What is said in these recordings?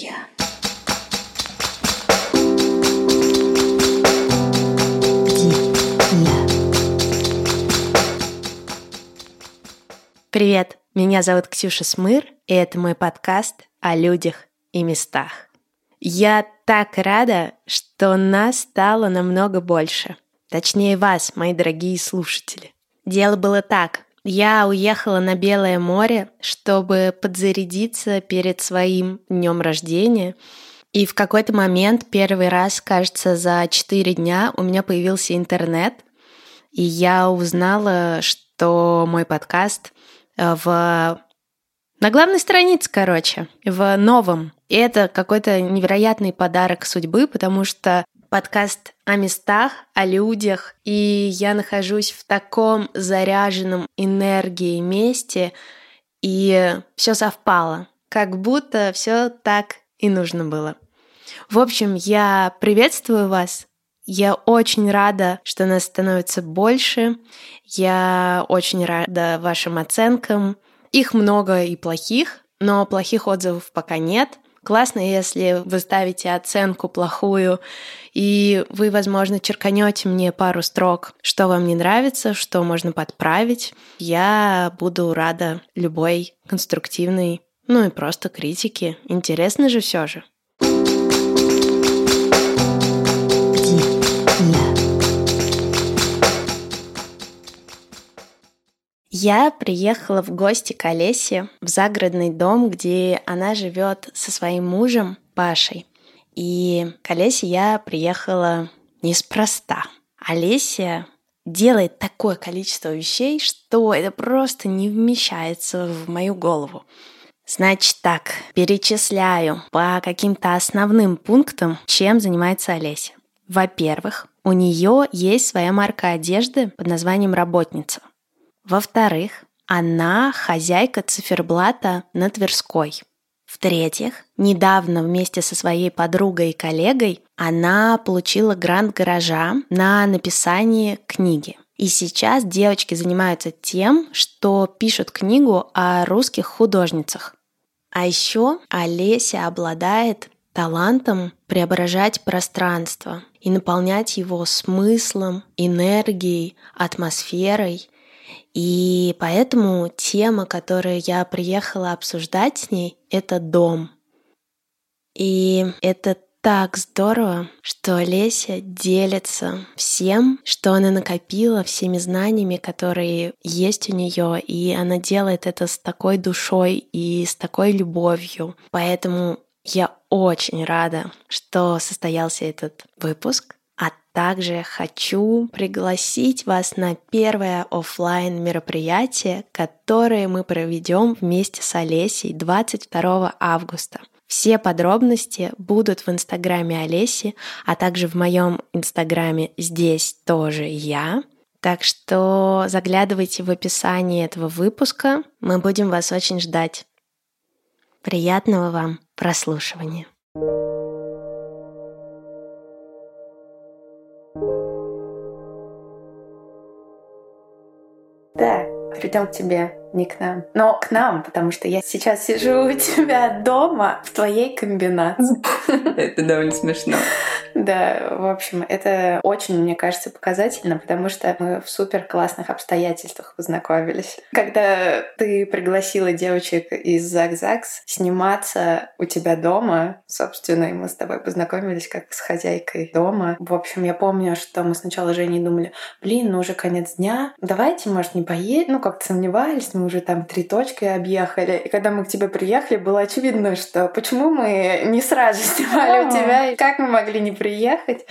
Я. Привет, меня зовут Ксюша Смыр, и это мой подкаст о людях и местах. Я так рада, что нас стало намного больше. Точнее вас, мои дорогие слушатели. Дело было так. Я уехала на Белое море, чтобы подзарядиться перед своим днем рождения. И в какой-то момент, первый раз, кажется, за 4 дня у меня появился интернет, и я узнала, что мой подкаст э, в на главной странице, короче, в новом. И это какой-то невероятный подарок судьбы, потому что подкаст о местах, о людях, и я нахожусь в таком заряженном энергией месте, и все совпало, как будто все так и нужно было. В общем, я приветствую вас. Я очень рада, что нас становится больше. Я очень рада вашим оценкам. Их много и плохих, но плохих отзывов пока нет. Классно, если вы ставите оценку плохую, и вы, возможно, черканете мне пару строк, что вам не нравится, что можно подправить. Я буду рада любой конструктивной, ну и просто критике. Интересно же все же. Я приехала в гости к Олесе в загородный дом, где она живет со своим мужем Пашей. И к Олесе я приехала неспроста. Олеся делает такое количество вещей, что это просто не вмещается в мою голову. Значит так, перечисляю по каким-то основным пунктам, чем занимается Олеся. Во-первых, у нее есть своя марка одежды под названием «Работница». Во-вторых, она хозяйка циферблата на Тверской. В-третьих, недавно вместе со своей подругой и коллегой она получила грант гаража на написание книги. И сейчас девочки занимаются тем, что пишут книгу о русских художницах. А еще Олеся обладает талантом преображать пространство и наполнять его смыслом, энергией, атмосферой и поэтому тема, которую я приехала обсуждать с ней, это дом. И это так здорово, что Леся делится всем, что она накопила, всеми знаниями, которые есть у нее, и она делает это с такой душой и с такой любовью. Поэтому я очень рада, что состоялся этот выпуск. Также хочу пригласить вас на первое офлайн мероприятие, которое мы проведем вместе с Олесей 22 августа. Все подробности будут в инстаграме Олеси, а также в моем инстаграме здесь тоже я. Так что заглядывайте в описание этого выпуска, мы будем вас очень ждать. Приятного вам прослушивания. Да, придем к тебе, не к нам. Но к нам, потому что я сейчас сижу у тебя дома в твоей комбинации. Это довольно смешно. Да, в общем, это очень, мне кажется, показательно, потому что мы в супер классных обстоятельствах познакомились. Когда ты пригласила девочек из Закзакс сниматься у тебя дома, собственно, и мы с тобой познакомились как с хозяйкой дома. В общем, я помню, что мы сначала Женей думали, блин, ну уже конец дня, давайте, может, не поедем, ну как-то сомневались, мы уже там три точки объехали. И когда мы к тебе приехали, было очевидно, что почему мы не сразу снимали у тебя, и как мы могли не приехать.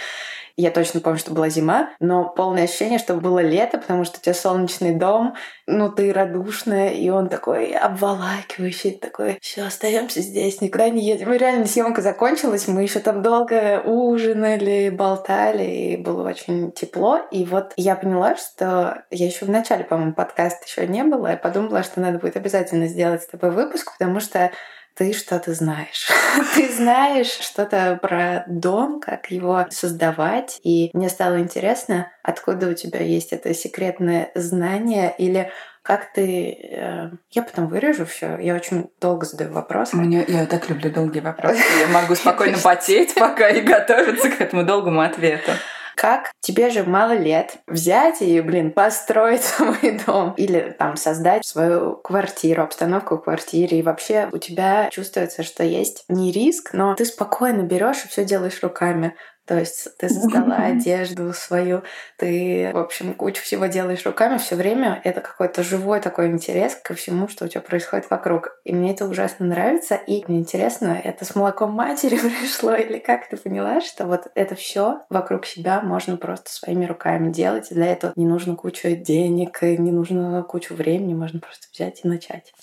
Я точно помню, что была зима, но полное ощущение, что было лето, потому что у тебя солнечный дом, ну ты радушная, и он такой обволакивающий, такой, все, остаемся здесь, никуда не едем. И реально съемка закончилась, мы еще там долго ужинали, болтали, и было очень тепло. И вот я поняла, что я еще в начале, по-моему, подкаста еще не было, я подумала, что надо будет обязательно сделать с тобой выпуск, потому что ты что-то знаешь. ты знаешь что-то про дом, как его создавать. И мне стало интересно, откуда у тебя есть это секретное знание или как ты... Э, я потом вырежу все. Я очень долго задаю вопросы. Мне, я так люблю долгие вопросы. Я могу спокойно потеть пока и готовиться к этому долгому ответу. Как тебе же мало лет взять и, блин, построить свой дом или там создать свою квартиру, обстановку в квартире. И вообще у тебя чувствуется, что есть не риск, но ты спокойно берешь и все делаешь руками. То есть ты создала одежду свою, ты, в общем, кучу всего делаешь руками все время. Это какой-то живой такой интерес ко всему, что у тебя происходит вокруг. И мне это ужасно нравится. И мне интересно, это с молоком матери пришло или как ты поняла, что вот это все вокруг себя можно просто своими руками делать. И для этого не нужно кучу денег, не нужно кучу времени, можно просто взять и начать.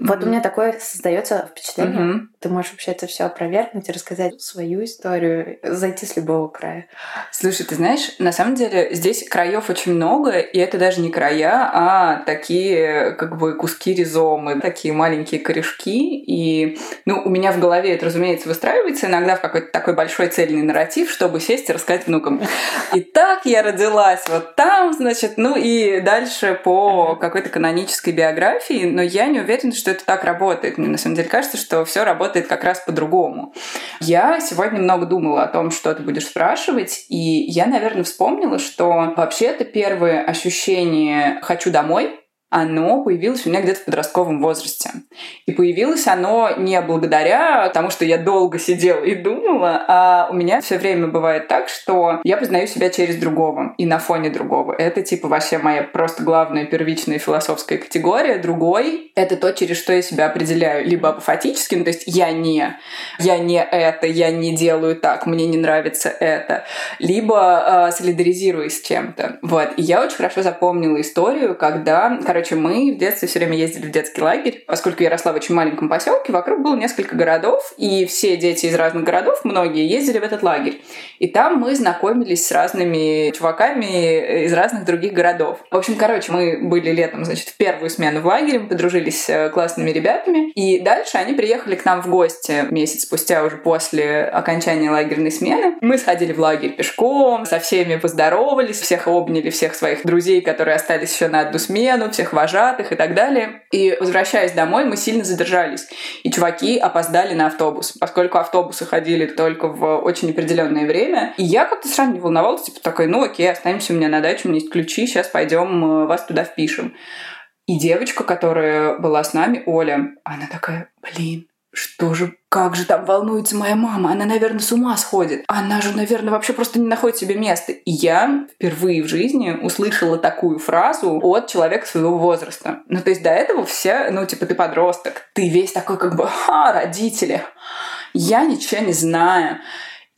Вот mm-hmm. у меня такое создается впечатление. Mm-hmm. Ты можешь вообще это все опровергнуть и рассказать свою историю, зайти с любого края. Слушай, ты знаешь, на самом деле здесь краев очень много, и это даже не края, а такие как бы куски ризомы, такие маленькие корешки. И ну, у меня в голове это, разумеется, выстраивается иногда в какой-то такой большой цельный нарратив, чтобы сесть и рассказать внукам. Итак, я родилась вот там, значит, ну и дальше по какой-то канонической биографии, но я не уверена, что что это так работает. Мне на самом деле кажется, что все работает как раз по-другому. Я сегодня много думала о том, что ты будешь спрашивать, и я, наверное, вспомнила, что вообще-то первое ощущение «хочу домой» оно появилось у меня где-то в подростковом возрасте. И появилось оно не благодаря тому, что я долго сидела и думала, а у меня все время бывает так, что я познаю себя через другого и на фоне другого. Это типа вообще моя просто главная первичная философская категория. Другой — это то, через что я себя определяю. Либо апофатически, ну, то есть я не, я не это, я не делаю так, мне не нравится это. Либо э, солидаризируюсь с чем-то. Вот. И я очень хорошо запомнила историю, когда, Короче, мы в детстве все время ездили в детский лагерь. Поскольку я росла в очень маленьком поселке, вокруг было несколько городов, и все дети из разных городов, многие, ездили в этот лагерь. И там мы знакомились с разными чуваками из разных других городов. В общем, короче, мы были летом, значит, в первую смену в лагере, мы подружились с э, классными ребятами, и дальше они приехали к нам в гости месяц спустя, уже после окончания лагерной смены. Мы сходили в лагерь пешком, со всеми поздоровались, всех обняли, всех своих друзей, которые остались еще на одну смену, всех вожатых и так далее. И возвращаясь домой, мы сильно задержались. И чуваки опоздали на автобус, поскольку автобусы ходили только в очень определенное время. И я как-то сразу не волновалась, типа такой, ну окей, останемся у меня на даче, у меня есть ключи, сейчас пойдем э, вас туда впишем. И девочка, которая была с нами, Оля, она такая, блин, что же, как же там волнуется моя мама? Она, наверное, с ума сходит. Она же, наверное, вообще просто не находит себе места. И я впервые в жизни услышала такую фразу от человека своего возраста. Ну, то есть до этого все, ну, типа, ты подросток, ты весь такой как бы, ха, родители, я ничего не знаю.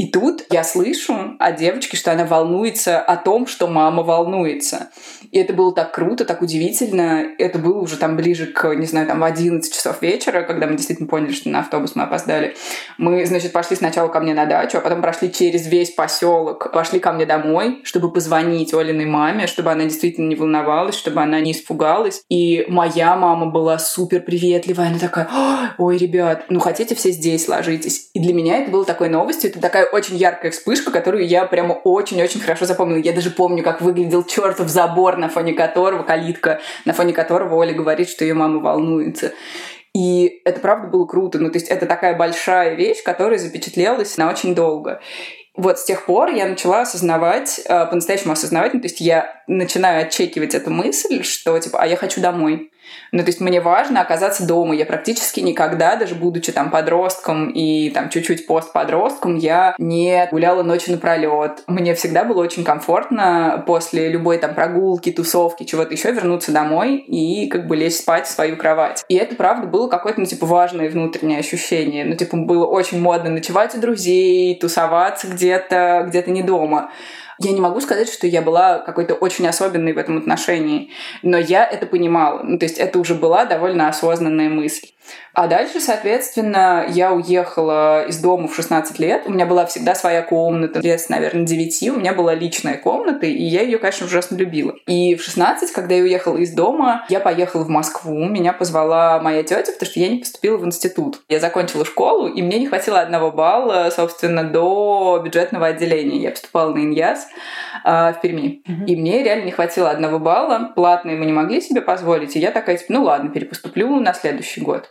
И тут я слышу от девочки, что она волнуется о том, что мама волнуется. И это было так круто, так удивительно. Это было уже там ближе к, не знаю, там в 11 часов вечера, когда мы действительно поняли, что на автобус мы опоздали. Мы, значит, пошли сначала ко мне на дачу, а потом прошли через весь поселок, пошли ко мне домой, чтобы позвонить Олиной маме, чтобы она действительно не волновалась, чтобы она не испугалась. И моя мама была супер приветливая. Она такая, ой, ребят, ну хотите все здесь ложитесь. И для меня это было такой новостью. Это такая очень яркая вспышка, которую я прямо очень-очень хорошо запомнила. Я даже помню, как выглядел чертов забор на фоне которого, калитка, на фоне которого Оля говорит, что ее мама волнуется. И это правда было круто. Ну, то есть это такая большая вещь, которая запечатлелась на очень долго. Вот с тех пор я начала осознавать, э, по-настоящему осознавать, ну, то есть я начинаю отчекивать эту мысль, что типа, а я хочу домой. Ну, то есть мне важно оказаться дома. Я практически никогда, даже будучи там подростком и там чуть-чуть постподростком, я не гуляла ночью напролет. Мне всегда было очень комфортно после любой там прогулки, тусовки, чего-то еще вернуться домой и как бы лечь спать в свою кровать. И это, правда, было какое-то, ну, типа, важное внутреннее ощущение. Ну, типа, было очень модно ночевать у друзей, тусоваться где-то, где-то не дома. Я не могу сказать, что я была какой-то очень особенной в этом отношении, но я это понимала. Ну, то есть это уже была довольно осознанная мысль. А дальше, соответственно, я уехала из дома в 16 лет. У меня была всегда своя комната. Лет, наверное, 9 у меня была личная комната, и я ее, конечно, ужасно любила. И в 16, когда я уехала из дома, я поехала в Москву. Меня позвала моя тетя, потому что я не поступила в институт. Я закончила школу, и мне не хватило одного балла, собственно, до бюджетного отделения. Я поступала на Иньяс э, в Перми. Mm-hmm. И мне реально не хватило одного балла. Платные мы не могли себе позволить. И я такая, типа, ну ладно, перепоступлю на следующий год.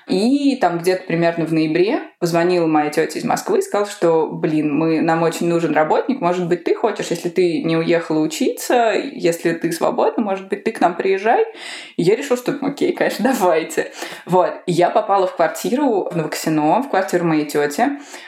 И там где-то примерно в ноябре позвонила моя тетя из Москвы и сказала, что, блин, мы, нам очень нужен работник, может быть, ты хочешь, если ты не уехала учиться, если ты свободна, может быть, ты к нам приезжай. И я решила, что окей, конечно, давайте. Вот. И я попала в квартиру в Новоксино, в квартиру моей тети,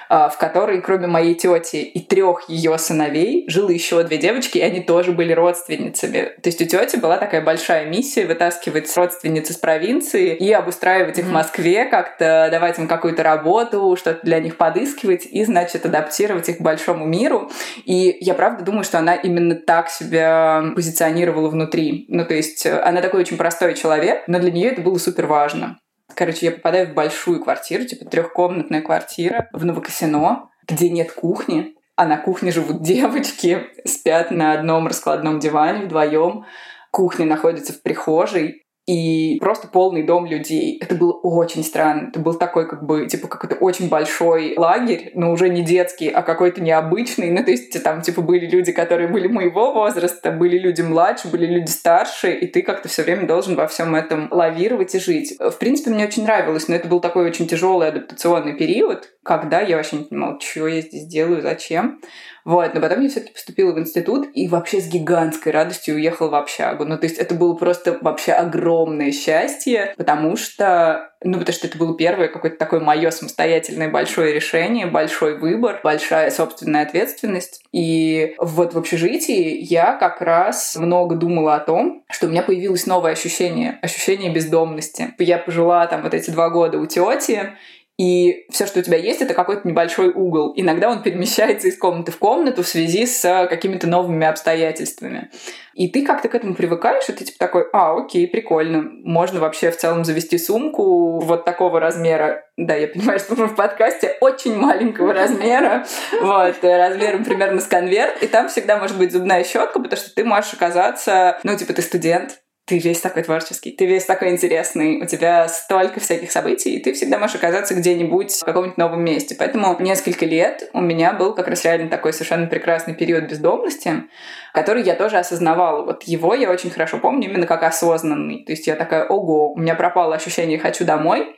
а, в которой, кроме моей тети и трех ее сыновей, жило еще две девочки, и они тоже были родственницами. То есть у тети была такая большая миссия вытаскивать родственниц из провинции и обустраивать их в Москве, как-то давать им какую-то работу, что-то для них подыскивать и, значит, адаптировать их к большому миру. И я правда думаю, что она именно так себя позиционировала внутри. Ну, то есть э, она такой очень простой человек, но для нее это было супер важно. Короче, я попадаю в большую квартиру, типа трехкомнатная квартира в Новокосино, где нет кухни, а на кухне живут девочки, спят на одном раскладном диване вдвоем. Кухня находится в прихожей, и просто полный дом людей. Это было очень странно. Это был такой, как бы, типа, какой-то очень большой лагерь, но уже не детский, а какой-то необычный. Ну, то есть там, типа, были люди, которые были моего возраста, были люди младше, были люди старше, и ты как-то все время должен во всем этом лавировать и жить. В принципе, мне очень нравилось, но это был такой очень тяжелый адаптационный период, когда я вообще не понимала, что я здесь делаю, зачем. Вот, но потом я все-таки поступила в институт и вообще с гигантской радостью уехала в общагу. Ну, то есть это было просто вообще огромное счастье, потому что ну, потому что это было первое какое-то такое мое самостоятельное большое решение, большой выбор, большая собственная ответственность. И вот в общежитии я как раз много думала о том, что у меня появилось новое ощущение, ощущение бездомности. Я пожила там вот эти два года у тети, и все, что у тебя есть, это какой-то небольшой угол. Иногда он перемещается из комнаты в комнату в связи с какими-то новыми обстоятельствами. И ты как-то к этому привыкаешь, и ты типа такой, а, окей, прикольно. Можно вообще в целом завести сумку вот такого размера. Да, я понимаю, что мы в подкасте очень маленького размера. Вот, размером примерно с конверт. И там всегда может быть зубная щетка, потому что ты можешь оказаться, ну, типа, ты студент, ты весь такой творческий, ты весь такой интересный, у тебя столько всяких событий, и ты всегда можешь оказаться где-нибудь в каком-нибудь новом месте. Поэтому несколько лет у меня был как раз реально такой совершенно прекрасный период бездомности, который я тоже осознавала. Вот его я очень хорошо помню именно как осознанный. То есть я такая, ого, у меня пропало ощущение «хочу домой»,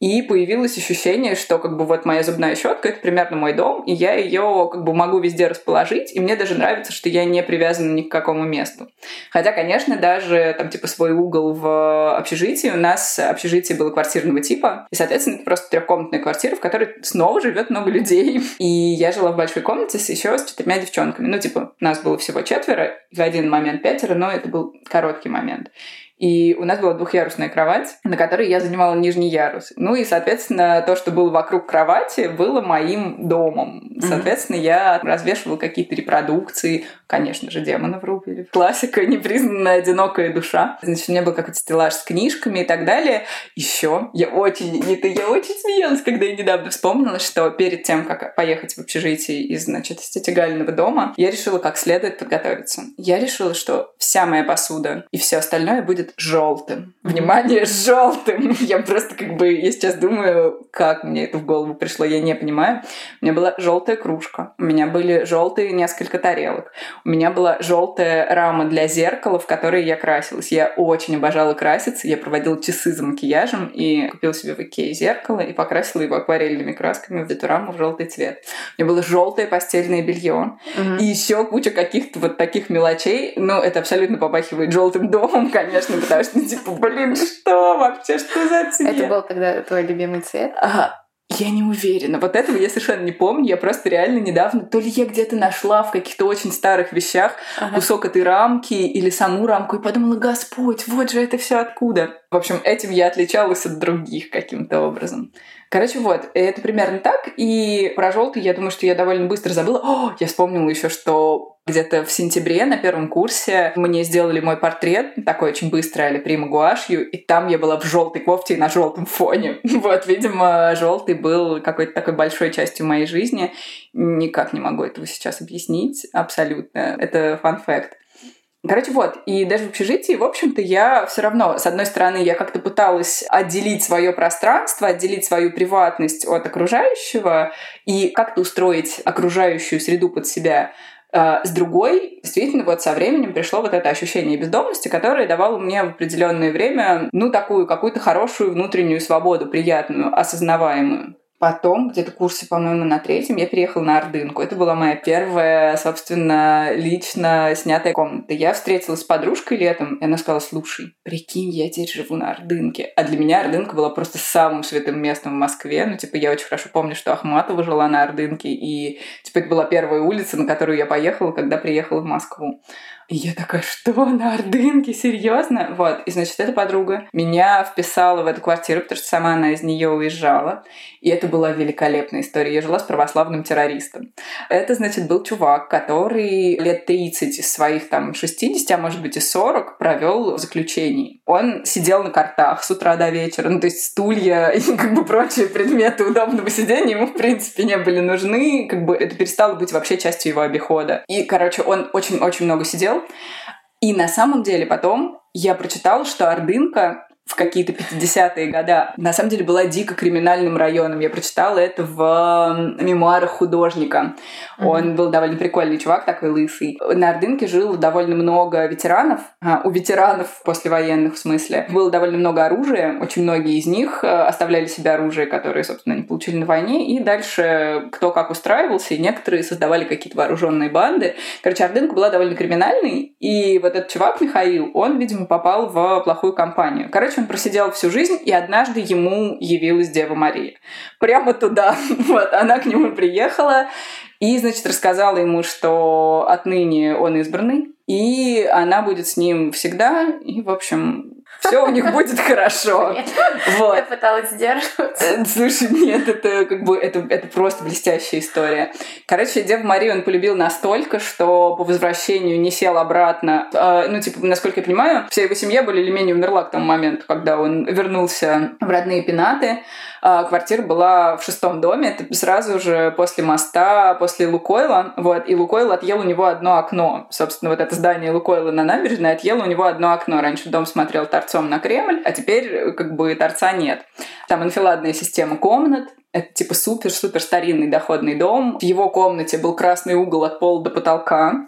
и появилось ощущение, что как бы вот моя зубная щетка это примерно мой дом, и я ее как бы могу везде расположить, и мне даже нравится, что я не привязана ни к какому месту. Хотя, конечно, даже там типа свой угол в общежитии, у нас общежитие было квартирного типа, и, соответственно, это просто трехкомнатная квартира, в которой снова живет много людей. И я жила в большой комнате с еще с четырьмя девчонками. Ну, типа, нас было всего четверо, в один момент пятеро, но это был короткий момент. И у нас была двухъярусная кровать, на которой я занимала нижний ярус. Ну и, соответственно, то, что было вокруг кровати, было моим домом. Соответственно, mm-hmm. я развешивала какие-то репродукции, конечно же, демонов рубили. Классика, непризнанная одинокая душа. Значит, у меня был какой-то стеллаж с книжками и так далее. Еще я очень, это я очень смеялась, когда я недавно вспомнила, что перед тем, как поехать в общежитие из, значит, из тетигального дома, я решила как следует подготовиться. Я решила, что вся моя посуда и все остальное будет желтым. Внимание, желтым. Я просто как бы, я сейчас думаю, как мне это в голову пришло, я не понимаю. У меня была желтая кружка, у меня были желтые несколько тарелок, у меня была желтая рама для зеркала, в которой я красилась. Я очень обожала краситься, я проводила часы за макияжем и купила себе в Икее зеркало и покрасила его акварельными красками в эту раму в желтый цвет. У меня было желтое постельное белье угу. и еще куча каких-то вот таких мелочей. Ну, это абсолютно попахивает желтым домом, конечно, потому что, типа, блин, что вообще, что за цвет? Это был когда твой любимый цвет? Ага. Я не уверена. Вот этого я совершенно не помню. Я просто реально недавно, то ли я где-то нашла в каких-то очень старых вещах ага. кусок этой рамки или саму рамку и подумала, Господь, вот же это все откуда. В общем, этим я отличалась от других каким-то образом. Короче, вот, это примерно так. И про желтый, я думаю, что я довольно быстро забыла. О, я вспомнила еще, что где-то в сентябре на первом курсе мне сделали мой портрет, такой очень быстрый, али прима гуашью, и там я была в желтой кофте и на желтом фоне. Вот, видимо, желтый был какой-то такой большой частью моей жизни. Никак не могу этого сейчас объяснить абсолютно. Это фан-факт. Короче, вот, и даже в общежитии, в общем-то, я все равно, с одной стороны, я как-то пыталась отделить свое пространство, отделить свою приватность от окружающего и как-то устроить окружающую среду под себя. А, с другой, действительно, вот со временем пришло вот это ощущение бездомности, которое давало мне в определенное время, ну, такую какую-то хорошую внутреннюю свободу, приятную, осознаваемую. Потом, где-то курсе, по-моему, на третьем, я переехала на Ордынку. Это была моя первая, собственно, лично снятая комната. Я встретилась с подружкой летом, и она сказала, слушай, прикинь, я теперь живу на Ордынке. А для меня Ордынка была просто самым святым местом в Москве. Ну, типа, я очень хорошо помню, что Ахматова жила на Ордынке, и, типа, это была первая улица, на которую я поехала, когда приехала в Москву. И я такая, что, на Ордынке? Серьезно? Вот. И, значит, эта подруга меня вписала в эту квартиру, потому что сама она из нее уезжала. И это была великолепная история. Я жила с православным террористом. Это, значит, был чувак, который лет 30 из своих там 60, а может быть и 40 провел в заключении. Он сидел на картах с утра до вечера. Ну, то есть стулья и как бы прочие предметы удобного сидения ему, в принципе, не были нужны. Как бы это перестало быть вообще частью его обихода. И, короче, он очень-очень много сидел и на самом деле потом я прочитала, что Ордынка в какие-то 50-е годы, на самом деле была дико криминальным районом. Я прочитала это в мемуарах художника. Mm-hmm. Он был довольно прикольный чувак, такой лысый. На Ордынке жило довольно много ветеранов, а, у ветеранов послевоенных в смысле. Было довольно много оружия, очень многие из них э, оставляли себе оружие, которое, собственно, они получили на войне, и дальше кто как устраивался, и некоторые создавали какие-то вооруженные банды. Короче, Ордынка была довольно криминальной, и вот этот чувак Михаил, он, видимо, попал в плохую компанию. Короче, он просидел всю жизнь, и однажды ему явилась Дева Мария. Прямо туда. Вот, она к нему приехала, и, значит, рассказала ему, что отныне он избранный, и она будет с ним всегда. И, в общем, все у них будет хорошо. Вот. Я пыталась сдерживаться. Э, слушай, нет, это как бы это, это просто блестящая история. Короче, Дева Марию он полюбил настолько, что по возвращению не сел обратно. Э, ну, типа, насколько я понимаю, вся его семья более или менее умерла к тому моменту, когда он вернулся в родные пенаты. Э, квартира была в шестом доме, это сразу же после моста, после Лукойла. Вот, и Лукойл отъел у него одно окно. Собственно, вот это здание Лукойла на набережной отъел у него одно окно. Раньше дом смотрел торцом на Кремль, а теперь как бы торца нет. Там анфиладная система комнат, это типа супер-супер старинный доходный дом. В его комнате был красный угол от пола до потолка.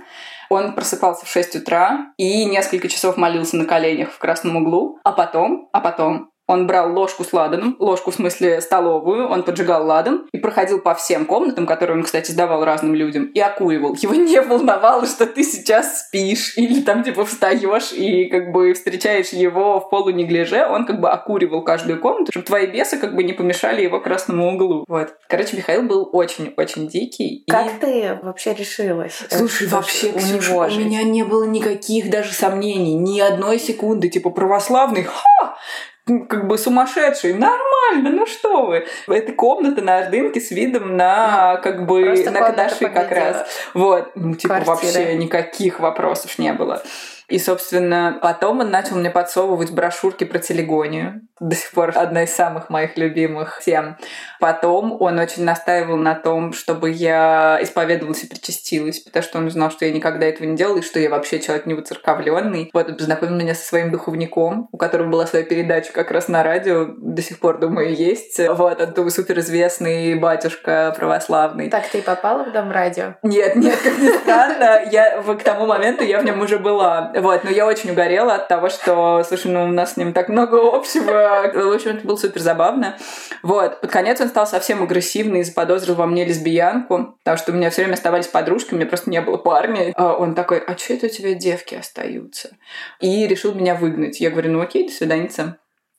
Он просыпался в 6 утра и несколько часов молился на коленях в красном углу, а потом, а потом он брал ложку с ладаном, ложку в смысле столовую, он поджигал ладан и проходил по всем комнатам, которые он, кстати, сдавал разным людям, и окуривал. Его не волновало, что ты сейчас спишь или там типа встаешь и как бы встречаешь его в полунеглиже, он как бы окуривал каждую комнату, чтобы твои бесы как бы не помешали его красному углу. Вот. Короче, Михаил был очень-очень дикий. Как и... ты вообще решилась? Слушай, вообще, у, Ксюша, него у меня не было никаких даже сомнений, ни одной секунды, типа православный, ха! Как бы сумасшедший. Нормально, ну что вы. Это комната на Ордынке с видом на ну, как бы на Кадаши как раз. Вот. Ну, типа Квартира. вообще никаких вопросов не было. И, собственно, потом он начал мне подсовывать брошюрки про телегонию. До сих пор одна из самых моих любимых тем. Потом он очень настаивал на том, чтобы я исповедовалась и причастилась, потому что он знал, что я никогда этого не делала, и что я вообще человек не выцерковленный. Вот, он познакомил меня со своим духовником, у которого была своя передача как раз на радио, до сих пор, думаю, есть. Вот, он суперизвестный батюшка православный. Так ты и попала в Дом радио? Нет, нет, как ни странно, я к тому моменту я в нем уже была. Вот, но я очень угорела от того, что, слушай, ну у нас с ним так много общего. В общем, это было супер забавно. Вот, под конец он стал совсем агрессивный и заподозрил во мне лесбиянку, потому что у меня все время оставались подружки, у меня просто не было парня. А он такой, а что это у тебя девки остаются? И решил меня выгнать. Я говорю, ну окей, до свидания.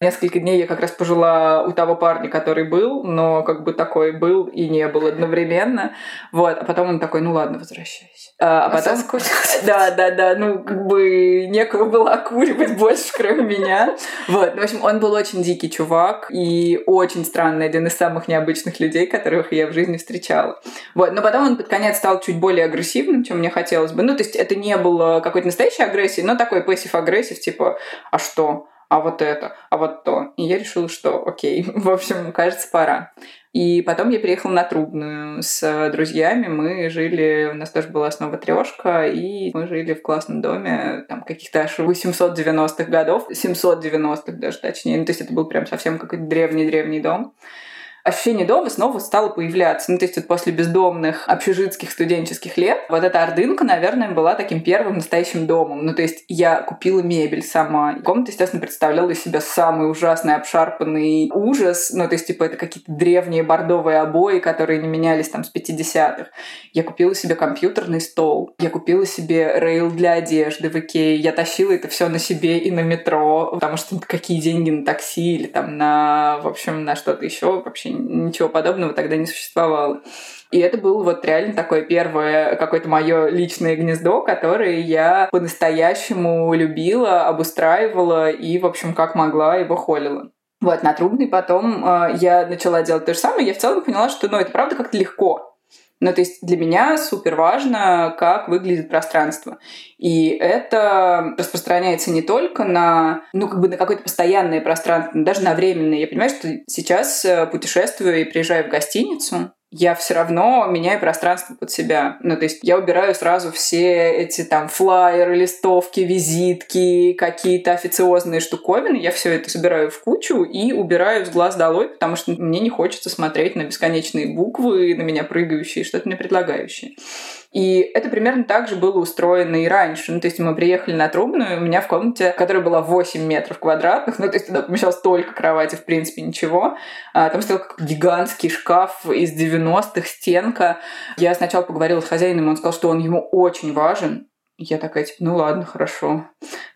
Несколько дней я как раз пожила у того парня, который был, но как бы такой был и не был одновременно. Вот, а потом он такой, ну ладно, возвращайся. А, а потом... Да, да, да, ну как бы некого было окуривать больше, кроме меня. Вот, ну, в общем, он был очень дикий чувак и очень странный, один из самых необычных людей, которых я в жизни встречала. Вот, но потом он под конец стал чуть более агрессивным, чем мне хотелось бы. Ну, то есть это не было какой-то настоящей агрессии, но такой passive-aggressive, типа, а что? А вот это, а вот то. И я решила, что окей, в общем, кажется, пора. И потом я переехала на Трубную с друзьями. Мы жили, у нас тоже была снова трешка, и мы жили в классном доме, там, каких-то аж 890-х годов, 790-х даже точнее. Ну, то есть это был прям совсем какой-то древний-древний дом ощущение дома снова стало появляться. Ну, то есть вот после бездомных общежитских студенческих лет вот эта ордынка, наверное, была таким первым настоящим домом. Ну, то есть я купила мебель сама. Комната, естественно, представляла из себя самый ужасный обшарпанный ужас. Ну, то есть, типа, это какие-то древние бордовые обои, которые не менялись там с 50-х. Я купила себе компьютерный стол. Я купила себе рейл для одежды в Икее. Я тащила это все на себе и на метро, потому что какие деньги на такси или там на, в общем, на что-то еще вообще ничего подобного тогда не существовало. И это было вот реально такое первое какое-то мое личное гнездо, которое я по-настоящему любила, обустраивала и, в общем, как могла его холила. Вот, на трубный потом э, я начала делать то же самое. Я в целом поняла, что, ну, это правда как-то легко. Ну, то есть для меня супер важно, как выглядит пространство. И это распространяется не только на, ну, как бы на какое-то постоянное пространство, но даже на временное. Я понимаю, что сейчас э, путешествую и приезжаю в гостиницу, я все равно меняю пространство под себя. Ну, то есть я убираю сразу все эти там флайеры, листовки, визитки, какие-то официозные штуковины. Я все это собираю в кучу и убираю с глаз долой, потому что мне не хочется смотреть на бесконечные буквы, на меня прыгающие, что-то мне предлагающие. И это примерно так же было устроено и раньше. Ну, то есть мы приехали на Трубную, у меня в комнате, которая была 8 метров квадратных, ну, то есть туда помещалось только кровати, в принципе, ничего. А, там стоял как гигантский шкаф из 90-х, стенка. Я сначала поговорила с хозяином, он сказал, что он ему очень важен, я такая, типа, ну ладно, хорошо.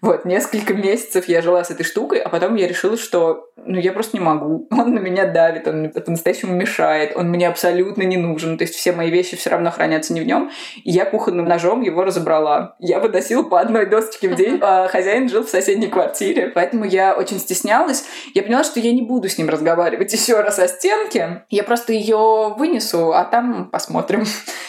Вот, несколько месяцев я жила с этой штукой, а потом я решила, что, ну, я просто не могу. Он на меня давит, он по-настоящему мешает, он мне абсолютно не нужен. То есть все мои вещи все равно хранятся не в нем. И я кухонным ножом его разобрала. Я выносила по одной досочке в день, а хозяин жил в соседней квартире. Поэтому я очень стеснялась. Я поняла, что я не буду с ним разговаривать еще раз о стенке. Я просто ее вынесу, а там посмотрим.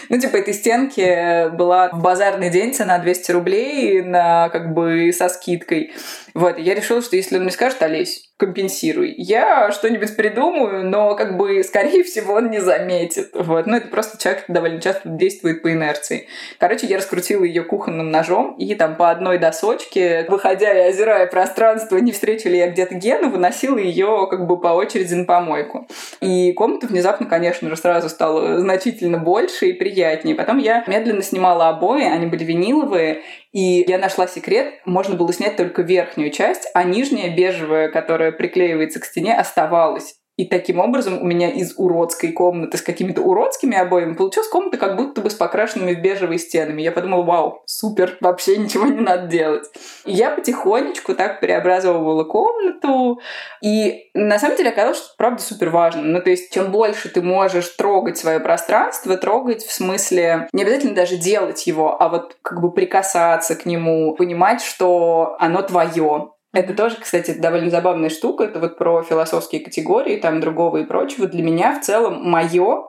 Ну, типа, этой стенки была в базарный день цена 200 рублей на как бы со скидкой. Вот, и я решила, что если он мне скажет, Олесь, компенсируй. Я что-нибудь придумаю, но как бы, скорее всего, он не заметит. Вот. Ну, это просто человек довольно часто действует по инерции. Короче, я раскрутила ее кухонным ножом и там по одной досочке, выходя и озирая пространство, не встречу ли я где-то Гену, выносила ее как бы по очереди на помойку. И комната внезапно, конечно же, сразу стала значительно больше и приятнее. Потом я медленно снимала обои, они были виниловые, и я нашла секрет, можно было снять только верхнюю часть, а нижняя бежевая, которая приклеивается к стене, оставалась. И таким образом у меня из уродской комнаты с какими-то уродскими обоями получилась комната как будто бы с покрашенными в бежевые стенами. Я подумала, вау, супер, вообще ничего не надо делать. И я потихонечку так преобразовывала комнату. И на самом деле оказалось, что правда супер важно. Ну, то есть, чем больше ты можешь трогать свое пространство, трогать в смысле не обязательно даже делать его, а вот как бы прикасаться к нему, понимать, что оно твое, это тоже, кстати, довольно забавная штука. Это вот про философские категории, там другого и прочего. Для меня в целом мое,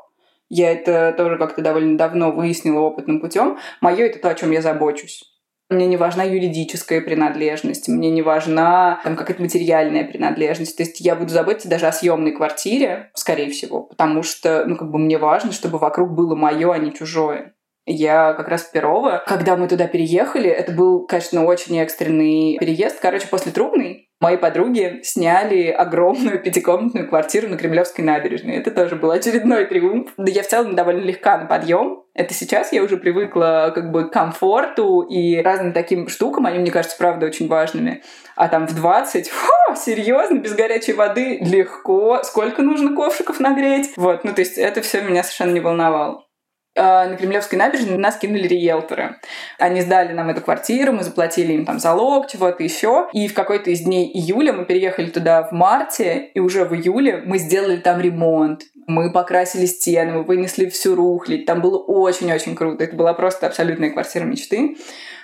я это тоже как-то довольно давно выяснила опытным путем, мое это то, о чем я забочусь. Мне не важна юридическая принадлежность, мне не важна там какая-то материальная принадлежность. То есть я буду заботиться даже о съемной квартире, скорее всего, потому что, ну, как бы мне важно, чтобы вокруг было мое, а не чужое. Я как раз в Перово. Когда мы туда переехали, это был, конечно, очень экстренный переезд. Короче, после Трубной мои подруги сняли огромную пятикомнатную квартиру на Кремлевской набережной. Это тоже был очередной триумф. Да я в целом довольно легка на подъем. Это сейчас я уже привыкла как бы к комфорту и разным таким штукам. Они, мне кажется, правда очень важными. А там в 20, фу, серьезно, без горячей воды, легко. Сколько нужно ковшиков нагреть? Вот, ну то есть это все меня совершенно не волновало. А, на Кремлевской набережной нас кинули риэлторы. Они сдали нам эту квартиру, мы заплатили им там залог, чего-то еще. И в какой-то из дней июля мы переехали туда в марте, и уже в июле мы сделали там ремонт. Мы покрасили стены, мы вынесли всю рухлить. Там было очень-очень круто. Это была просто абсолютная квартира мечты.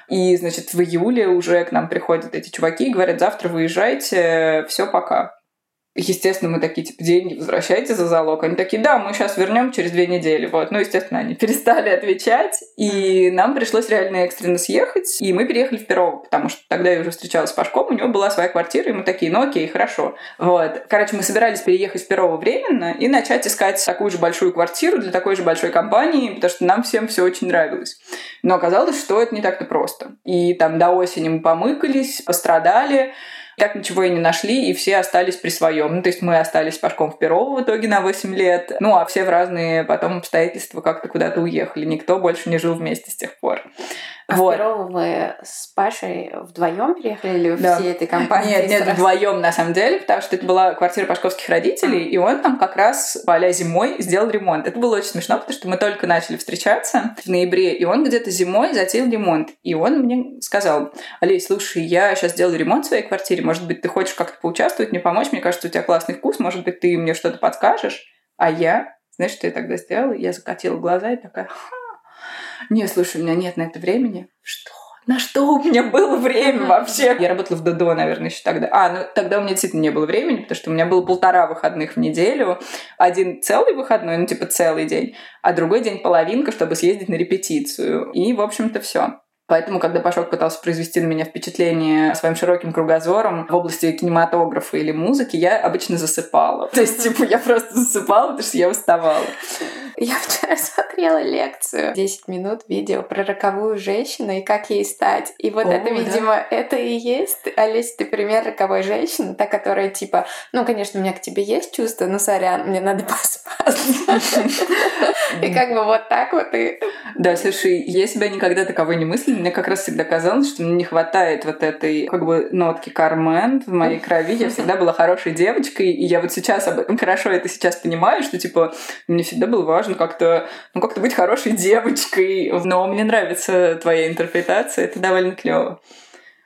И, значит, в июле уже к нам приходят эти чуваки и говорят, завтра выезжайте, все, пока. Естественно, мы такие, типа, деньги возвращайте за залог. Они такие, да, мы сейчас вернем через две недели. Вот. Ну, естественно, они перестали отвечать. И нам пришлось реально экстренно съехать. И мы переехали в Перово, потому что тогда я уже встречалась с Пашком, у него была своя квартира, и мы такие, ну окей, хорошо. Вот. Короче, мы собирались переехать в Перово временно и начать искать такую же большую квартиру для такой же большой компании, потому что нам всем все очень нравилось. Но оказалось, что это не так-то просто. И там до осени мы помыкались, пострадали, так ничего и не нашли, и все остались при своем. Ну, то есть мы остались Пашком в Перово в итоге на 8 лет, ну, а все в разные потом обстоятельства как-то куда-то уехали. Никто больше не жил вместе с тех пор. А вот. в Перово вы с Пашей вдвоем переехали или да. всей этой компании? Нет, нет, вдвоем на самом деле, потому что это была квартира пашковских родителей, и он там как раз а зимой сделал ремонт. Это было очень смешно, потому что мы только начали встречаться в ноябре, и он где-то зимой затеял ремонт. И он мне сказал, Олесь, слушай, я сейчас делаю ремонт в своей квартире, может быть, ты хочешь как-то поучаствовать, мне помочь, мне кажется, у тебя классный вкус, может быть, ты мне что-то подскажешь? А я, знаешь, что я тогда сделала? Я закатила глаза и такая, Ха, не, слушай, у меня нет на это времени. Что? На что у меня было время вообще? Я работала в ДДО, наверное, еще тогда. А, ну тогда у меня действительно не было времени, потому что у меня было полтора выходных в неделю. Один целый выходной, ну типа целый день, а другой день половинка, чтобы съездить на репетицию. И, в общем-то, все. Поэтому, когда Пашок пытался произвести на меня впечатление своим широким кругозором в области кинематографа или музыки, я обычно засыпала. То есть, типа, я просто засыпала, потому что я уставала. Я вчера смотрела лекцию 10 минут видео про роковую женщину и как ей стать. И вот О, это, видимо, да. это и есть. Олеся, ты пример роковой женщины, та, которая типа, ну, конечно, у меня к тебе есть чувство, но сорян, мне надо поспать. И как бы вот так вот и... Да, слушай, я себя никогда таковой не мыслила. Мне как раз всегда казалось, что мне не хватает вот этой как бы нотки Кармен в моей крови. Я всегда была хорошей девочкой, и я вот сейчас об этом хорошо это сейчас понимаю, что типа мне всегда было важно важно как-то ну, как-то быть хорошей девочкой. Но мне нравится твоя интерпретация, это довольно клево.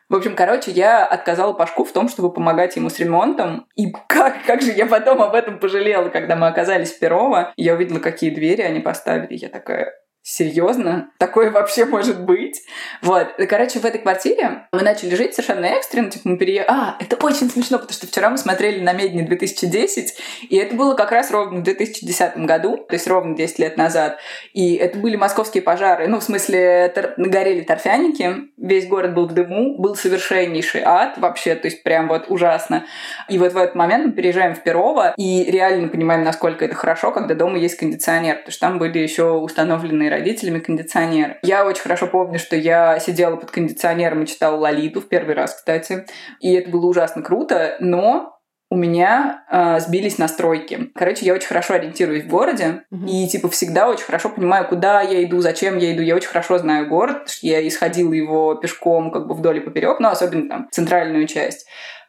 В общем, короче, я отказала Пашку в том, чтобы помогать ему с ремонтом. И как, как же я потом об этом пожалела, когда мы оказались в Перово. Я увидела, какие двери они поставили. Я такая, серьезно? Такое вообще может быть? Вот. Короче, в этой квартире мы начали жить совершенно экстренно. Типа мы переехали... А, это очень смешно, потому что вчера мы смотрели на Медне 2010, и это было как раз ровно в 2010 году, то есть ровно 10 лет назад. И это были московские пожары. Ну, в смысле, тор... горели торфяники, весь город был в дыму, был совершеннейший ад вообще, то есть прям вот ужасно. И вот в этот момент мы переезжаем в Перово и реально понимаем, насколько это хорошо, когда дома есть кондиционер, потому что там были еще установлены родителями кондиционер. Я очень хорошо помню, что я сидела под кондиционером и читала Лолиту в первый раз, кстати. И это было ужасно круто, но у меня э, сбились настройки. Короче, я очень хорошо ориентируюсь в городе mm-hmm. и типа всегда очень хорошо понимаю, куда я иду, зачем я иду. Я очень хорошо знаю город, я исходила его пешком как бы вдоль и поперек, но особенно там центральную часть.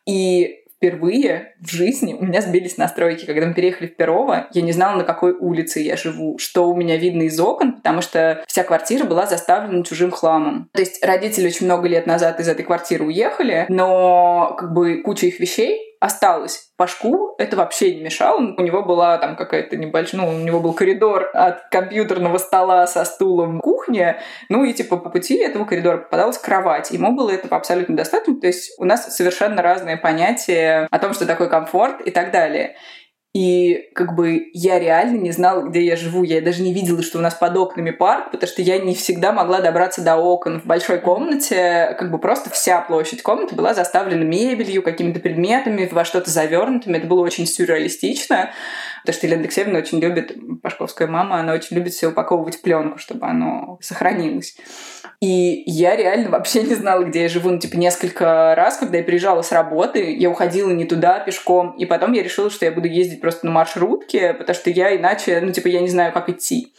И впервые в жизни у меня сбились настройки. Когда мы переехали в Перово, я не знала, на какой улице я живу, что у меня видно из окон, потому что вся квартира была заставлена чужим хламом. То есть родители очень много лет назад из этой квартиры уехали, но как бы куча их вещей осталось. Пашку это вообще не мешало. У него была там какая-то небольшая... Ну, у него был коридор от компьютерного стола со стулом в кухне. Ну и типа по пути этого коридора попадалась кровать. Ему было этого абсолютно достаточно. То есть у нас совершенно разные понятия о том, что такое комфорт и так далее. И как бы я реально не знала, где я живу. Я даже не видела, что у нас под окнами парк, потому что я не всегда могла добраться до окон. В большой комнате как бы просто вся площадь комнаты была заставлена мебелью, какими-то предметами, во что-то завернутыми. Это было очень сюрреалистично. Потому что Елена Алексеевна очень любит, Пашковская мама, она очень любит все упаковывать в пленку, чтобы оно сохранилось. И я реально вообще не знала, где я живу. Ну, типа, несколько раз, когда я приезжала с работы, я уходила не туда пешком, и потом я решила, что я буду ездить просто на маршрутке, потому что я иначе, ну, типа, я не знаю, как идти.